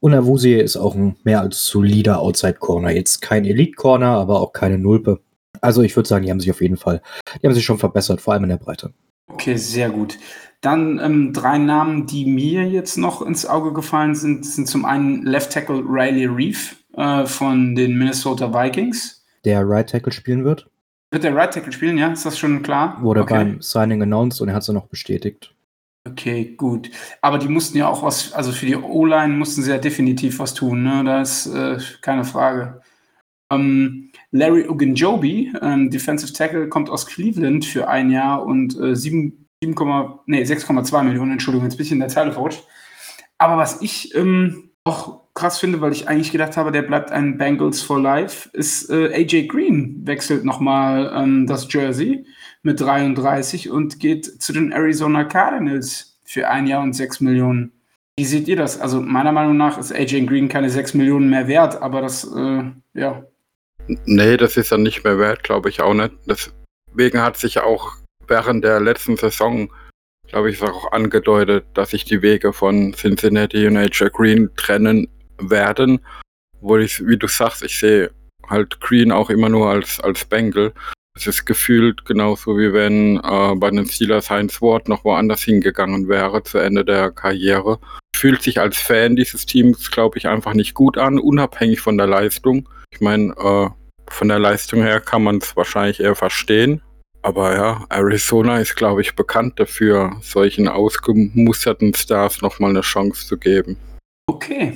Und Avusie ist auch ein mehr als solider Outside-Corner. Jetzt kein Elite-Corner, aber auch keine Nulpe. Also ich würde sagen, die haben sich auf jeden Fall, die haben sich schon verbessert, vor allem in der Breite. Okay, sehr gut. Dann ähm, drei Namen, die mir jetzt noch ins Auge gefallen sind, sind zum einen Left Tackle Riley Reef äh, von den Minnesota Vikings. Der Right Tackle spielen wird. Wird der Right Tackle spielen, ja? Ist das schon klar? Wurde okay. beim Signing announced und er hat es noch bestätigt. Okay, gut. Aber die mussten ja auch was, also für die O-Line mussten sie ja definitiv was tun, ne? Da ist äh, keine Frage. Ähm, Larry Ogunjobi, ähm, Defensive Tackle, kommt aus Cleveland für ein Jahr und äh, 7, 7, nee, 6,2 Millionen, Entschuldigung, jetzt ein bisschen in der Zeile verrutscht. Aber was ich ähm, auch krass finde, weil ich eigentlich gedacht habe, der bleibt ein Bengals for Life, ist äh, AJ Green wechselt nochmal ähm, das Jersey mit 33 und geht zu den Arizona Cardinals für ein Jahr und 6 Millionen. Wie seht ihr das? Also meiner Meinung nach ist AJ Green keine 6 Millionen mehr wert, aber das, äh, ja. Nee, das ist er nicht mehr wert, glaube ich auch nicht. Deswegen hat sich auch während der letzten Saison, glaube ich, auch angedeutet, dass sich die Wege von Cincinnati und AJ Green trennen werden. Obwohl ich, wie du sagst, ich sehe halt Green auch immer nur als, als Bengal. Es ist gefühlt genauso wie wenn äh, bei den Steelers Heinz Ward noch woanders hingegangen wäre zu Ende der Karriere. Fühlt sich als Fan dieses Teams, glaube ich, einfach nicht gut an, unabhängig von der Leistung. Ich meine, äh, von der Leistung her kann man es wahrscheinlich eher verstehen. Aber ja, Arizona ist, glaube ich, bekannt dafür, solchen ausgemusterten Stars nochmal eine Chance zu geben. Okay,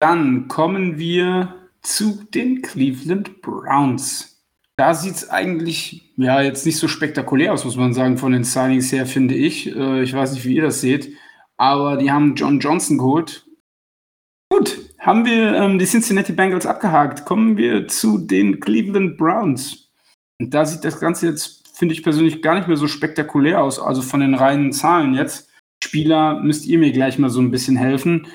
dann kommen wir zu den Cleveland Browns. Da sieht es eigentlich, ja, jetzt nicht so spektakulär aus, muss man sagen, von den Signings her, finde ich. Äh, ich weiß nicht, wie ihr das seht. Aber die haben John Johnson geholt. Gut, haben wir ähm, die Cincinnati Bengals abgehakt. Kommen wir zu den Cleveland Browns. Und da sieht das Ganze jetzt, finde ich persönlich, gar nicht mehr so spektakulär aus. Also von den reinen Zahlen jetzt. Spieler müsst ihr mir gleich mal so ein bisschen helfen.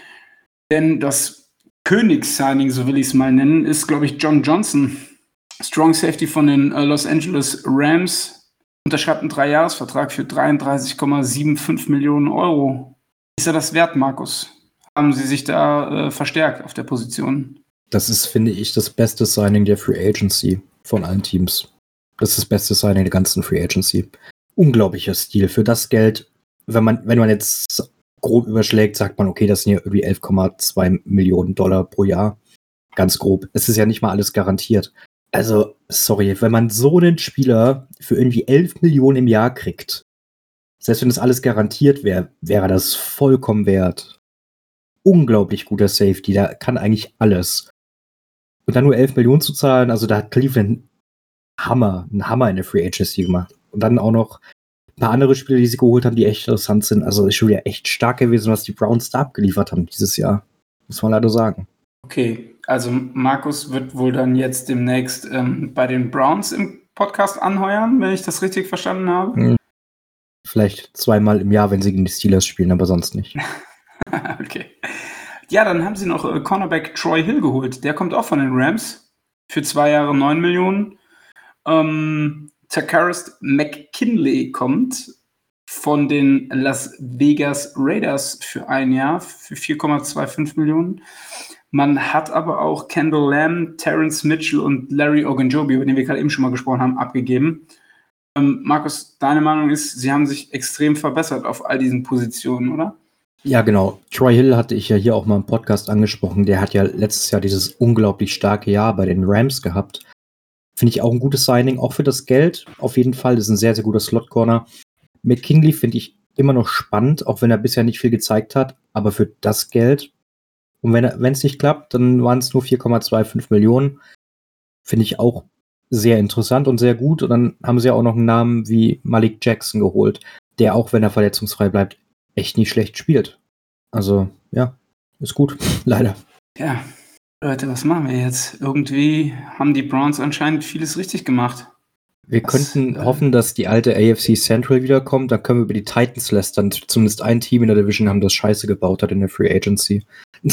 Denn das Königssigning, so will ich es mal nennen, ist, glaube ich, John Johnson. Strong Safety von den äh, Los Angeles Rams. Unterschreibt einen Dreijahresvertrag für 33,75 Millionen Euro. Ist er das wert, Markus? Haben Sie sich da äh, verstärkt auf der Position? Das ist, finde ich, das beste Signing der Free Agency von allen Teams. Das ist das beste Signing der ganzen Free Agency. Unglaublicher Stil. Für das Geld, wenn man, wenn man jetzt grob überschlägt, sagt man, okay, das sind ja irgendwie 11,2 Millionen Dollar pro Jahr. Ganz grob. Es ist ja nicht mal alles garantiert. Also, sorry, wenn man so einen Spieler für irgendwie 11 Millionen im Jahr kriegt, selbst wenn das alles garantiert wäre, wäre das vollkommen wert. Unglaublich guter Safety, der kann eigentlich alles. Und dann nur 11 Millionen zu zahlen, also da hat Cleveland Hammer, einen Hammer in der Free Agency gemacht. Und dann auch noch ein paar andere Spiele, die sie geholt haben, die echt interessant sind. Also ist schon wieder echt stark gewesen, was die Browns da abgeliefert haben dieses Jahr. Muss man leider sagen. Okay, also Markus wird wohl dann jetzt demnächst ähm, bei den Browns im Podcast anheuern, wenn ich das richtig verstanden habe. Hm. Vielleicht zweimal im Jahr, wenn sie gegen die Steelers spielen, aber sonst nicht. okay. Ja, dann haben sie noch äh, Cornerback Troy Hill geholt. Der kommt auch von den Rams für zwei Jahre 9 Millionen. Ähm, Takaris McKinley kommt von den Las Vegas Raiders für ein Jahr für 4,25 Millionen. Man hat aber auch Kendall Lamb, Terrence Mitchell und Larry Ogunjobi, über den wir gerade eben schon mal gesprochen haben, abgegeben. Ähm, Markus, deine Meinung ist, sie haben sich extrem verbessert auf all diesen Positionen, oder? Ja, genau. Troy Hill hatte ich ja hier auch mal im Podcast angesprochen. Der hat ja letztes Jahr dieses unglaublich starke Jahr bei den Rams gehabt. Finde ich auch ein gutes Signing, auch für das Geld. Auf jeden Fall, das ist ein sehr, sehr guter Slot-Corner. McKinley finde ich immer noch spannend, auch wenn er bisher nicht viel gezeigt hat. Aber für das Geld und wenn es nicht klappt, dann waren es nur 4,25 Millionen. Finde ich auch sehr interessant und sehr gut. Und dann haben sie auch noch einen Namen wie Malik Jackson geholt, der auch, wenn er verletzungsfrei bleibt, echt nicht schlecht spielt. Also, ja, ist gut, leider. Ja, Leute, was machen wir jetzt? Irgendwie haben die Browns anscheinend vieles richtig gemacht. Wir was, könnten äh, hoffen, dass die alte AFC Central wiederkommt. Dann können wir über die Titans lästern. Zumindest ein Team in der Division haben das Scheiße gebaut hat in der Free Agency.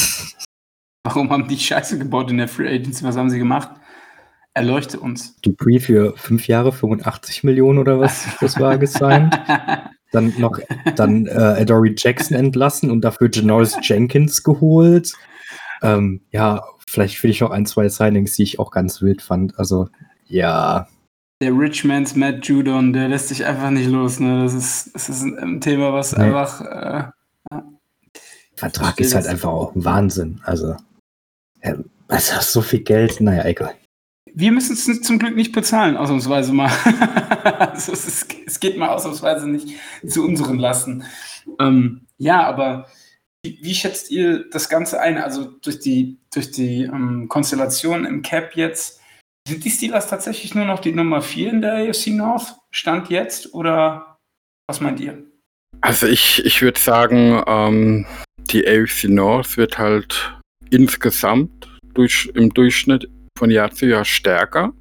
Warum haben die Scheiße gebaut in der Free Agency? Was haben sie gemacht? Erleuchte uns. Dupree für fünf Jahre 85 Millionen oder was das war gesigned. dann noch dann äh, Adoree Jackson entlassen und dafür Janoris Jenkins geholt. Ähm, ja, vielleicht finde ich noch ein, zwei Signings, die ich auch ganz wild fand. Also, ja. Der Richmans Matt Judon, der lässt sich einfach nicht los. Ne? Das, ist, das ist ein Thema, was nee. einfach äh, Vertrag ist halt einfach auch ein Wahnsinn. Also, ja, also so viel Geld, naja, egal. Wir müssen es zum Glück nicht bezahlen, ausnahmsweise mal. also es, ist, es, geht mal ausnahmsweise nicht zu unseren Lasten. Ähm, ja, aber wie, wie, schätzt ihr das Ganze ein? Also durch die, durch die ähm, Konstellation im Cap jetzt, sind die Steelers tatsächlich nur noch die Nummer 4 in der AFC North? Stand jetzt oder was meint ihr? Also ich, ich würde sagen, ähm, die AFC North wird halt insgesamt durch, im Durchschnitt von Jahr zu Jahr stärker,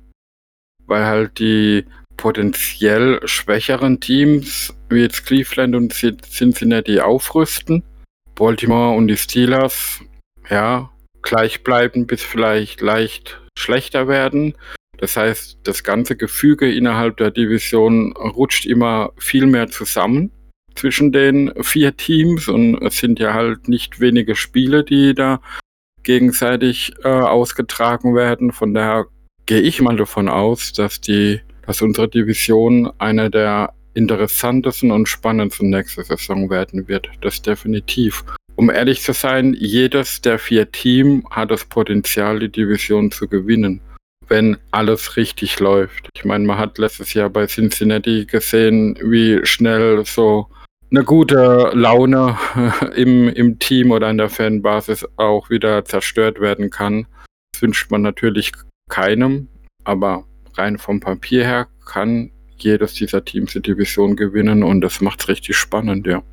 weil halt die potenziell schwächeren Teams wie jetzt Cleveland und Cincinnati aufrüsten. Baltimore und die Steelers, ja, gleich bleiben bis vielleicht leicht schlechter werden. Das heißt, das ganze Gefüge innerhalb der Division rutscht immer viel mehr zusammen zwischen den vier Teams und es sind ja halt nicht wenige Spiele, die da gegenseitig äh, ausgetragen werden. Von daher gehe ich mal davon aus, dass die, dass unsere Division eine der interessantesten und spannendsten nächste Saison werden wird. Das definitiv. Um ehrlich zu sein, jedes der vier Teams hat das Potenzial, die Division zu gewinnen, wenn alles richtig läuft. Ich meine, man hat letztes Jahr bei Cincinnati gesehen, wie schnell so eine gute Laune im, im Team oder in der Fanbasis auch wieder zerstört werden kann. Das wünscht man natürlich keinem, aber rein vom Papier her kann jedes dieser Teams die Division gewinnen und das macht es richtig spannend, ja.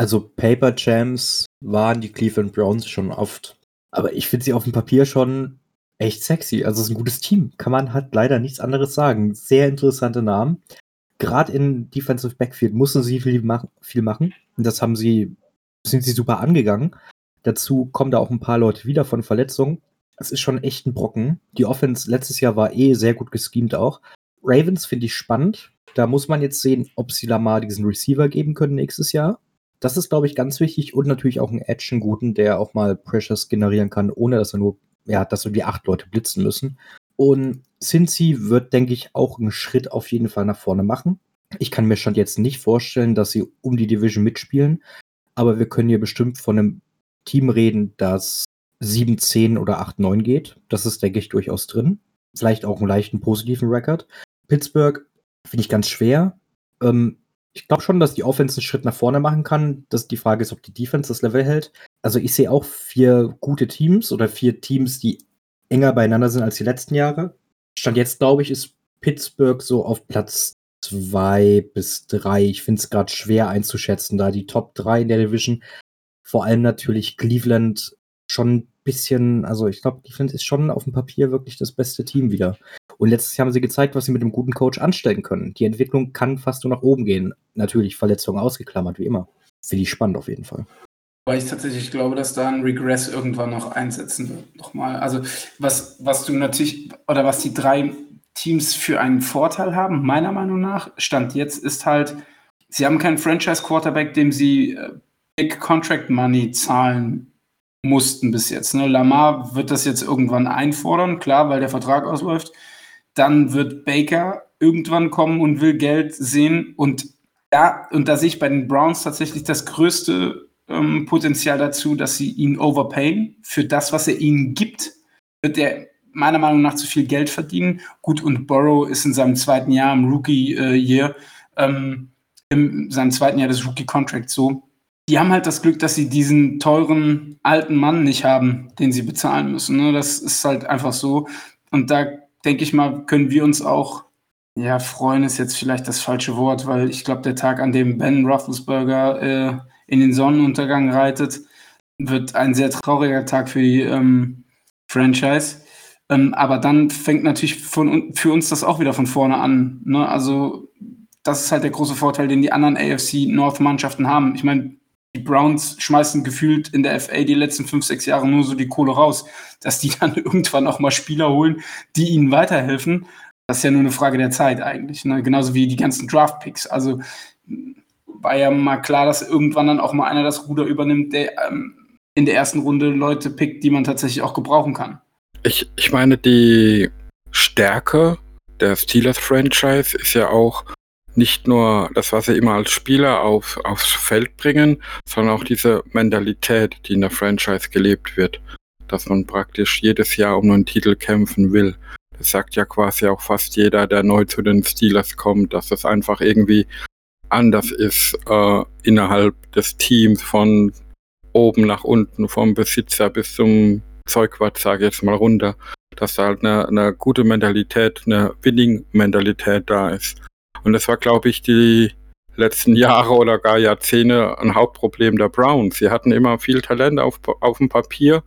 Also Paper Champs waren die Cleveland Browns schon oft. Aber ich finde sie auf dem Papier schon echt sexy. Also es ist ein gutes Team. Kann man halt leider nichts anderes sagen. Sehr interessante Namen. Gerade in Defensive Backfield mussten sie viel, mach viel machen. Und das haben sie, sind sie super angegangen. Dazu kommen da auch ein paar Leute wieder von Verletzungen. Es ist schon echt ein Brocken. Die Offense letztes Jahr war eh sehr gut geschemt auch. Ravens finde ich spannend. Da muss man jetzt sehen, ob sie Lamar diesen Receiver geben können nächstes Jahr. Das ist, glaube ich, ganz wichtig und natürlich auch ein Edge, einen guten, der auch mal Pressures generieren kann, ohne dass er nur, ja, dass so die acht Leute blitzen müssen. Und Cincy wird, denke ich, auch einen Schritt auf jeden Fall nach vorne machen. Ich kann mir schon jetzt nicht vorstellen, dass sie um die Division mitspielen, aber wir können hier bestimmt von einem Team reden, das 7-10 oder 8-9 geht. Das ist, denke ich, durchaus drin. Vielleicht auch einen leichten positiven Rekord. Pittsburgh finde ich ganz schwer. Ähm, ich glaube schon, dass die Offense einen Schritt nach vorne machen kann. Das, die Frage ist, ob die Defense das Level hält. Also ich sehe auch vier gute Teams oder vier Teams, die enger beieinander sind als die letzten Jahre. Stand jetzt, glaube ich, ist Pittsburgh so auf Platz zwei bis drei. Ich finde es gerade schwer einzuschätzen, da die Top drei in der Division. Vor allem natürlich Cleveland schon ein bisschen, also ich glaube, Defense ist schon auf dem Papier wirklich das beste Team wieder. Und letztes Jahr haben sie gezeigt, was sie mit einem guten Coach anstellen können. Die Entwicklung kann fast nur nach oben gehen. Natürlich Verletzungen ausgeklammert, wie immer. Finde ich spannend auf jeden Fall. Weil ich tatsächlich glaube, dass da ein Regress irgendwann noch einsetzen wird. Nochmal. Also, was, was du natürlich, oder was die drei Teams für einen Vorteil haben, meiner Meinung nach, Stand jetzt ist halt, sie haben keinen Franchise-Quarterback, dem sie äh, Big Contract Money zahlen mussten bis jetzt. Ne? Lamar wird das jetzt irgendwann einfordern, klar, weil der Vertrag ausläuft dann wird Baker irgendwann kommen und will Geld sehen. Und da, und da sehe ich bei den Browns tatsächlich das größte ähm, Potenzial dazu, dass sie ihn overpayen. Für das, was er ihnen gibt, wird er meiner Meinung nach zu viel Geld verdienen. Gut, und Burrow ist in seinem zweiten Jahr im Rookie-Year, äh, ähm, in seinem zweiten Jahr des Rookie-Contracts so. Die haben halt das Glück, dass sie diesen teuren alten Mann nicht haben, den sie bezahlen müssen. Ne? Das ist halt einfach so. Und da denke ich mal, können wir uns auch, ja, freuen ist jetzt vielleicht das falsche Wort, weil ich glaube, der Tag, an dem Ben Roethlisberger äh, in den Sonnenuntergang reitet, wird ein sehr trauriger Tag für die ähm, Franchise. Ähm, aber dann fängt natürlich von, für uns das auch wieder von vorne an. Ne? Also das ist halt der große Vorteil, den die anderen AFC North-Mannschaften haben. Ich meine, die Browns schmeißen gefühlt in der FA die letzten fünf, sechs Jahre nur so die Kohle raus, dass die dann irgendwann auch mal Spieler holen, die ihnen weiterhelfen. Das ist ja nur eine Frage der Zeit eigentlich. Ne? Genauso wie die ganzen Draft-Picks. Also war ja mal klar, dass irgendwann dann auch mal einer das Ruder übernimmt, der ähm, in der ersten Runde Leute pickt, die man tatsächlich auch gebrauchen kann. Ich, ich meine, die Stärke der Steelers-Franchise ist ja auch, nicht nur das, was sie immer als Spieler auf, aufs Feld bringen, sondern auch diese Mentalität, die in der Franchise gelebt wird. Dass man praktisch jedes Jahr um einen Titel kämpfen will. Das sagt ja quasi auch fast jeder, der neu zu den Steelers kommt, dass es einfach irgendwie anders ist äh, innerhalb des Teams von oben nach unten, vom Besitzer bis zum Zeugwart, sage ich jetzt mal runter, dass da halt eine, eine gute Mentalität, eine Winning-Mentalität da ist. Und das war, glaube ich, die letzten Jahre oder gar Jahrzehnte ein Hauptproblem der Browns. Sie hatten immer viel Talent auf, auf dem Papier,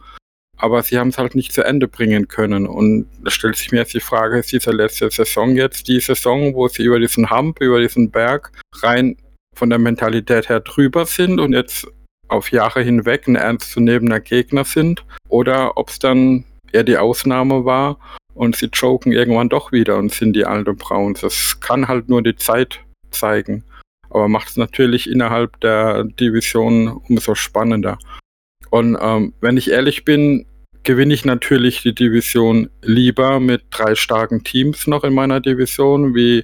aber sie haben es halt nicht zu Ende bringen können. Und da stellt sich mir jetzt die Frage, ist diese letzte Saison jetzt die Saison, wo sie über diesen Hump, über diesen Berg rein von der Mentalität her drüber sind und jetzt auf Jahre hinweg ein ernstzunehmender Gegner sind? Oder ob es dann eher die Ausnahme war und sie choken irgendwann doch wieder und sind die alten Browns. Das kann halt nur die Zeit zeigen. Aber macht es natürlich innerhalb der Division umso spannender. Und ähm, wenn ich ehrlich bin, gewinne ich natürlich die Division lieber mit drei starken Teams noch in meiner Division, wie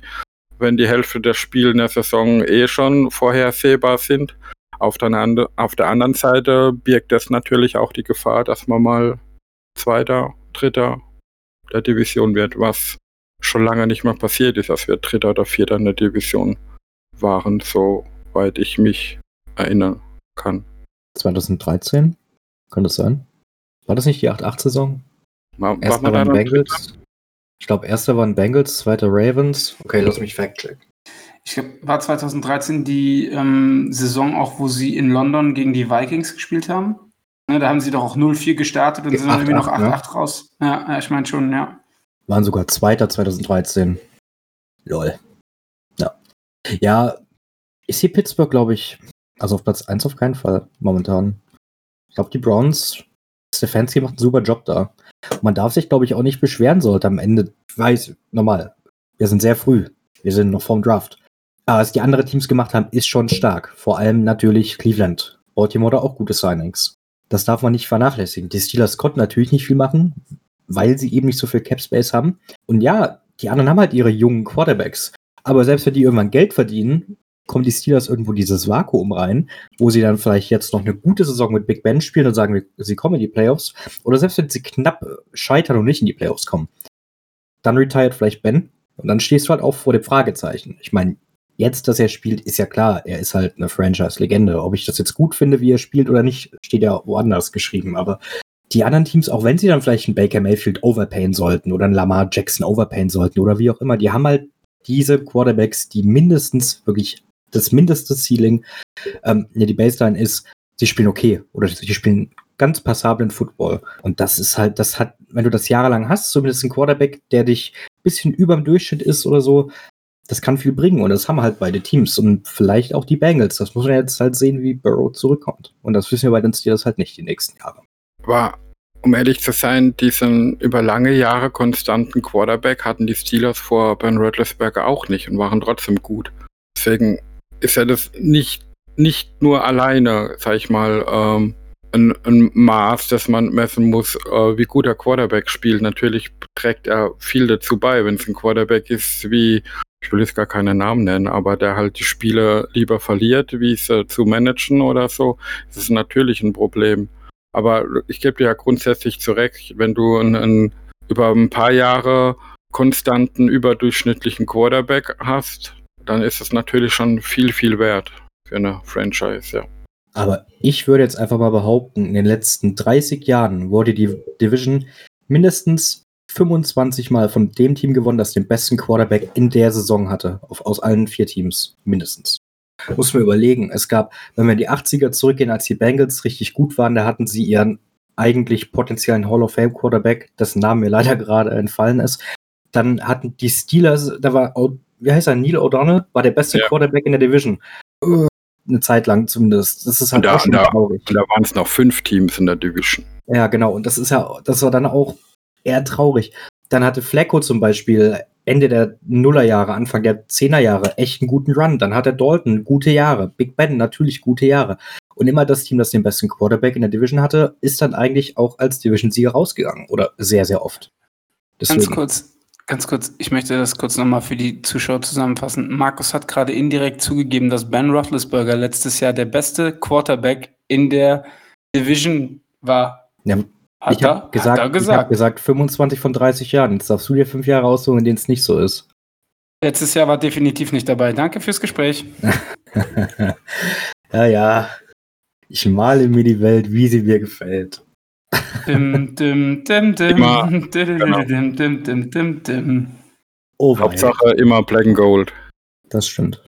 wenn die Hälfte der Spiele in der Saison eh schon vorhersehbar sind. Auf der, auf der anderen Seite birgt das natürlich auch die Gefahr, dass man mal Zweiter, Dritter der Division wird, was schon lange nicht mehr passiert ist, als wir Dritter oder Vierter in der Division waren, soweit ich mich erinnern kann. 2013? Kann das sein? War das nicht die 8-8-Saison? War, erster war waren Bengals. Ich glaube, erster waren Bengals, zweiter Ravens. Okay, lass mich fact-checken. Ich glaube, war 2013 die ähm, Saison auch, wo sie in London gegen die Vikings gespielt haben? Ne, da haben sie doch auch 0-4 gestartet und sind dann 8-8, irgendwie noch 8-8 ne? raus. Ja, ja, ich meine schon, ja. Waren sogar Zweiter 2013. Lol. Ja. Ja, ich sehe Pittsburgh, glaube ich, also auf Platz 1 auf keinen Fall momentan. Ich glaube, die Browns, Stefanski macht einen super Job da. Und man darf sich, glaube ich, auch nicht beschweren sollte am Ende. Ich weiß, normal. Wir sind sehr früh. Wir sind noch vorm Draft. Aber was die anderen Teams gemacht haben, ist schon stark. Vor allem natürlich Cleveland. Baltimore hat auch gute Signings. Das darf man nicht vernachlässigen. Die Steelers konnten natürlich nicht viel machen, weil sie eben nicht so viel Cap Space haben. Und ja, die anderen haben halt ihre jungen Quarterbacks. Aber selbst wenn die irgendwann Geld verdienen, kommen die Steelers irgendwo dieses Vakuum rein, wo sie dann vielleicht jetzt noch eine gute Saison mit Big Ben spielen und sagen, sie kommen in die Playoffs. Oder selbst wenn sie knapp scheitern und nicht in die Playoffs kommen. Dann retired vielleicht Ben und dann stehst du halt auch vor dem Fragezeichen. Ich meine, jetzt, dass er spielt, ist ja klar, er ist halt eine Franchise-Legende. Ob ich das jetzt gut finde, wie er spielt oder nicht, steht ja woanders geschrieben. Aber die anderen Teams, auch wenn sie dann vielleicht einen Baker Mayfield overpayen sollten oder einen Lamar Jackson overpayen sollten oder wie auch immer, die haben halt diese Quarterbacks, die mindestens wirklich das mindeste Ceiling, ähm, ja, die Baseline ist, sie spielen okay oder sie spielen ganz passablen Football. Und das ist halt, das hat, wenn du das jahrelang hast, zumindest ein Quarterback, der dich ein bisschen über dem Durchschnitt ist oder so, das kann viel bringen. Und das haben halt beide Teams und vielleicht auch die Bengals. Das muss man jetzt halt sehen, wie Burrow zurückkommt. Und das wissen wir bei den Steelers halt nicht die nächsten Jahre. Aber um ehrlich zu sein, diesen über lange Jahre konstanten Quarterback hatten die Steelers vor Ben Roethlisberger auch nicht und waren trotzdem gut. Deswegen ist ja das nicht, nicht nur alleine, sag ich mal, ähm, ein, ein Maß, das man messen muss, äh, wie gut der Quarterback spielt. Natürlich trägt er viel dazu bei, wenn es ein Quarterback ist wie, ich will jetzt gar keine Namen nennen, aber der halt die Spiele lieber verliert, wie es äh, zu managen oder so, das ist natürlich ein Problem. Aber ich gebe dir ja grundsätzlich zurecht, wenn du einen, einen, über ein paar Jahre konstanten, überdurchschnittlichen Quarterback hast, dann ist es natürlich schon viel, viel wert für eine Franchise, ja. Aber ich würde jetzt einfach mal behaupten, in den letzten 30 Jahren wurde die Division mindestens 25 Mal von dem Team gewonnen, das den besten Quarterback in der Saison hatte. Auf, aus allen vier Teams. Mindestens. Muss man überlegen. Es gab, wenn wir in die 80er zurückgehen, als die Bengals richtig gut waren, da hatten sie ihren eigentlich potenziellen Hall of Fame Quarterback, dessen Name mir leider gerade entfallen ist. Dann hatten die Steelers, da war, wie heißt er, Neil O'Donnell, war der beste Ja. Quarterback in der Division. Eine Zeit lang zumindest. Das ist halt Und da- auch schon traurig. Und da waren es noch fünf Teams in der Division. Ja, genau. Und das ist ja, das war dann auch eher traurig. Dann hatte Flacco zum Beispiel Ende der Nullerjahre, Anfang der Zehnerjahre echt einen guten Run. Dann hatte Dalton gute Jahre. Big Ben natürlich gute Jahre. Und immer das Team, das den besten Quarterback in der Division hatte, ist dann eigentlich auch als Division-Sieger rausgegangen. Oder sehr, sehr oft. Ganz Deswegen. kurz, ganz kurz, ich möchte das kurz nochmal für die Zuschauer zusammenfassen. Markus hat gerade indirekt zugegeben, dass Ben Roethlisberger letztes Jahr der beste Quarterback in der Division war. Ja, Hat ich habe gesagt, hat ich gesagt. hab gesagt 25 von 30 Jahren. Jetzt darfst du dir fünf Jahre aussuchen, in denen es nicht so ist. Letztes Jahr war definitiv nicht dabei. Danke fürs Gespräch. ja, ja. Ich male mir die Welt, wie sie mir gefällt. Dim, dim, dim, dim, Immer, dim, dim, genau. dim, dim, dim, dim, dim. Oh, wei. Hauptsache immer Black and Gold. Das stimmt.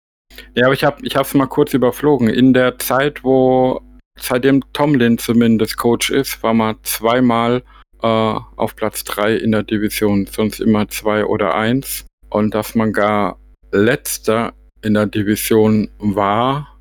Ja, aber ich habe ich es mal kurz überflogen. In der Zeit, wo seitdem Tomlin zumindest Coach ist, war man zweimal äh, auf Platz 3 in der Division, sonst immer 2 oder 1. Und dass man gar letzter in der Division war,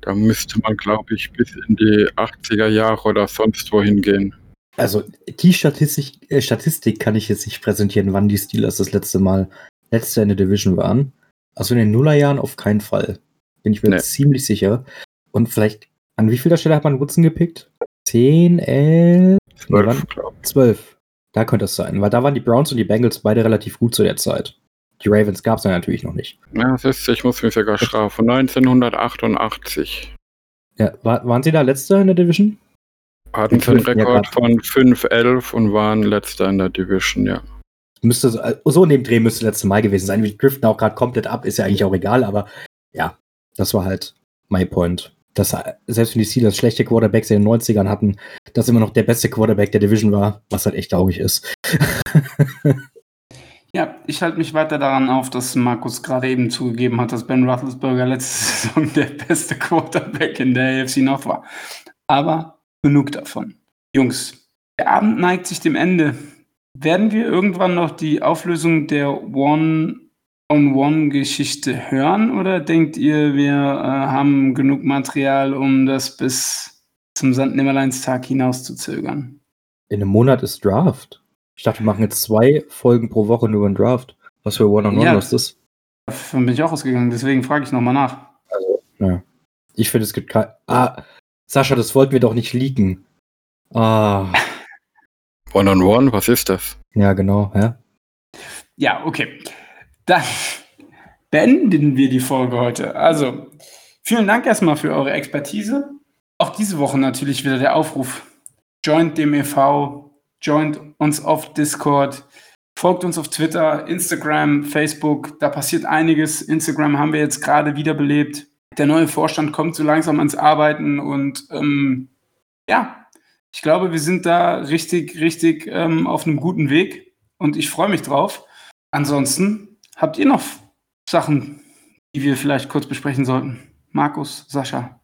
da müsste man, glaube ich, bis in die 80er Jahre oder sonst wohin gehen. Also die Statistik, äh, Statistik kann ich jetzt nicht präsentieren, wann die Steelers das letzte Mal letzter in der Division waren. Also in den Nullerjahren auf keinen Fall. Bin ich mir Nee. ziemlich sicher. Und vielleicht, an wie vielter Stelle hat man Woodson gepickt? 10, 11, Nee, wann? 12, glaube 12. Da könnte es sein, weil da waren die Browns und die Bengals beide relativ gut zu der Zeit. Die Ravens gab es ja natürlich noch nicht. ich. Ja, das ist, ich muss mich sogar strafen. 1988 Ja, war, waren sie da letzter in der Division? hatten sie einen ja Rekord grad. von 5-11 und waren letzter in der Division, ja. Müsste so, äh, so in dem Dreh müsste das letzte Mal gewesen sein. Wir driften auch gerade komplett ab, ist ja eigentlich auch egal, aber ja, das war halt my point. Dass äh, selbst wenn die Steelers schlechte Quarterbacks in den 90ern hatten, das immer noch der beste Quarterback der Division war, was halt echt traurig ist. Ja, ich halte mich weiter daran auf, dass Markus gerade eben zugegeben hat, dass Ben Roethlisberger letzte Saison der beste Quarterback in der AFC North war. Aber genug davon. Jungs, der Abend neigt sich dem Ende. Werden wir irgendwann noch die Auflösung der One-on-One-Geschichte hören oder denkt ihr, wir äh, haben genug Material, um das bis zum Sandnimmerleinstag hinaus zu zögern? In einem Monat ist Draft. Ich dachte, wir machen jetzt zwei Folgen pro Woche nur einen Draft. Was für One-on-One Ja. ist das? Davon bin ich auch ausgegangen, deswegen frage ich nochmal nach. Ja. Ich finde, es gibt kein. Ah, Sascha, das wollten wir doch nicht leaken. Ah, One-on-One, was ist das? ja, genau, ja. Ja, okay. Dann beenden wir die Folge heute. Also, vielen Dank erstmal für eure Expertise. Auch diese Woche natürlich wieder der Aufruf. Joint dem e.V., joint uns auf Discord, folgt uns auf Twitter, Instagram, Facebook. Da passiert einiges. Instagram haben wir jetzt gerade wiederbelebt. Der neue Vorstand kommt so langsam ans Arbeiten und ähm, ja, ich glaube, wir sind da richtig, richtig ähm, auf einem guten Weg und ich freue mich drauf. Ansonsten habt ihr noch Sachen, die wir vielleicht kurz besprechen sollten? Markus, Sascha,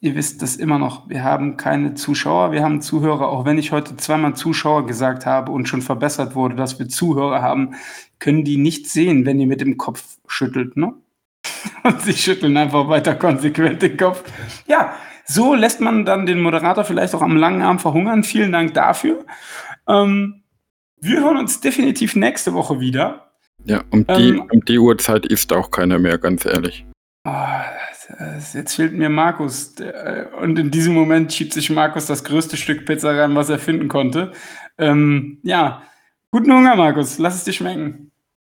ihr wisst das immer noch. Wir haben keine Zuschauer, wir haben Zuhörer. Auch wenn ich heute zweimal Zuschauer gesagt habe und schon verbessert wurde, dass wir Zuhörer haben, können die nicht sehen, wenn ihr mit dem Kopf schüttelt, ne? Und sie schütteln einfach weiter konsequent den Kopf. Ja, so lässt man dann den Moderator vielleicht auch am langen Arm verhungern. Vielen Dank dafür. Ähm, wir hören uns definitiv nächste Woche wieder. Ja, um die, Ähm, um die Uhrzeit ist auch keiner mehr, ganz ehrlich. Ah, jetzt fehlt mir Markus. Äh, Und in diesem Moment schiebt sich Markus das größte Stück Pizza rein, was er finden konnte. Ähm, ja, guten Hunger, Markus. Lass es dir schmecken.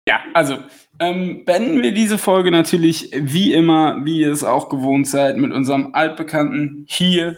Ja, also ähm, beenden wir diese Folge natürlich wie immer, wie ihr es auch gewohnt seid, mit unserem altbekannten Hier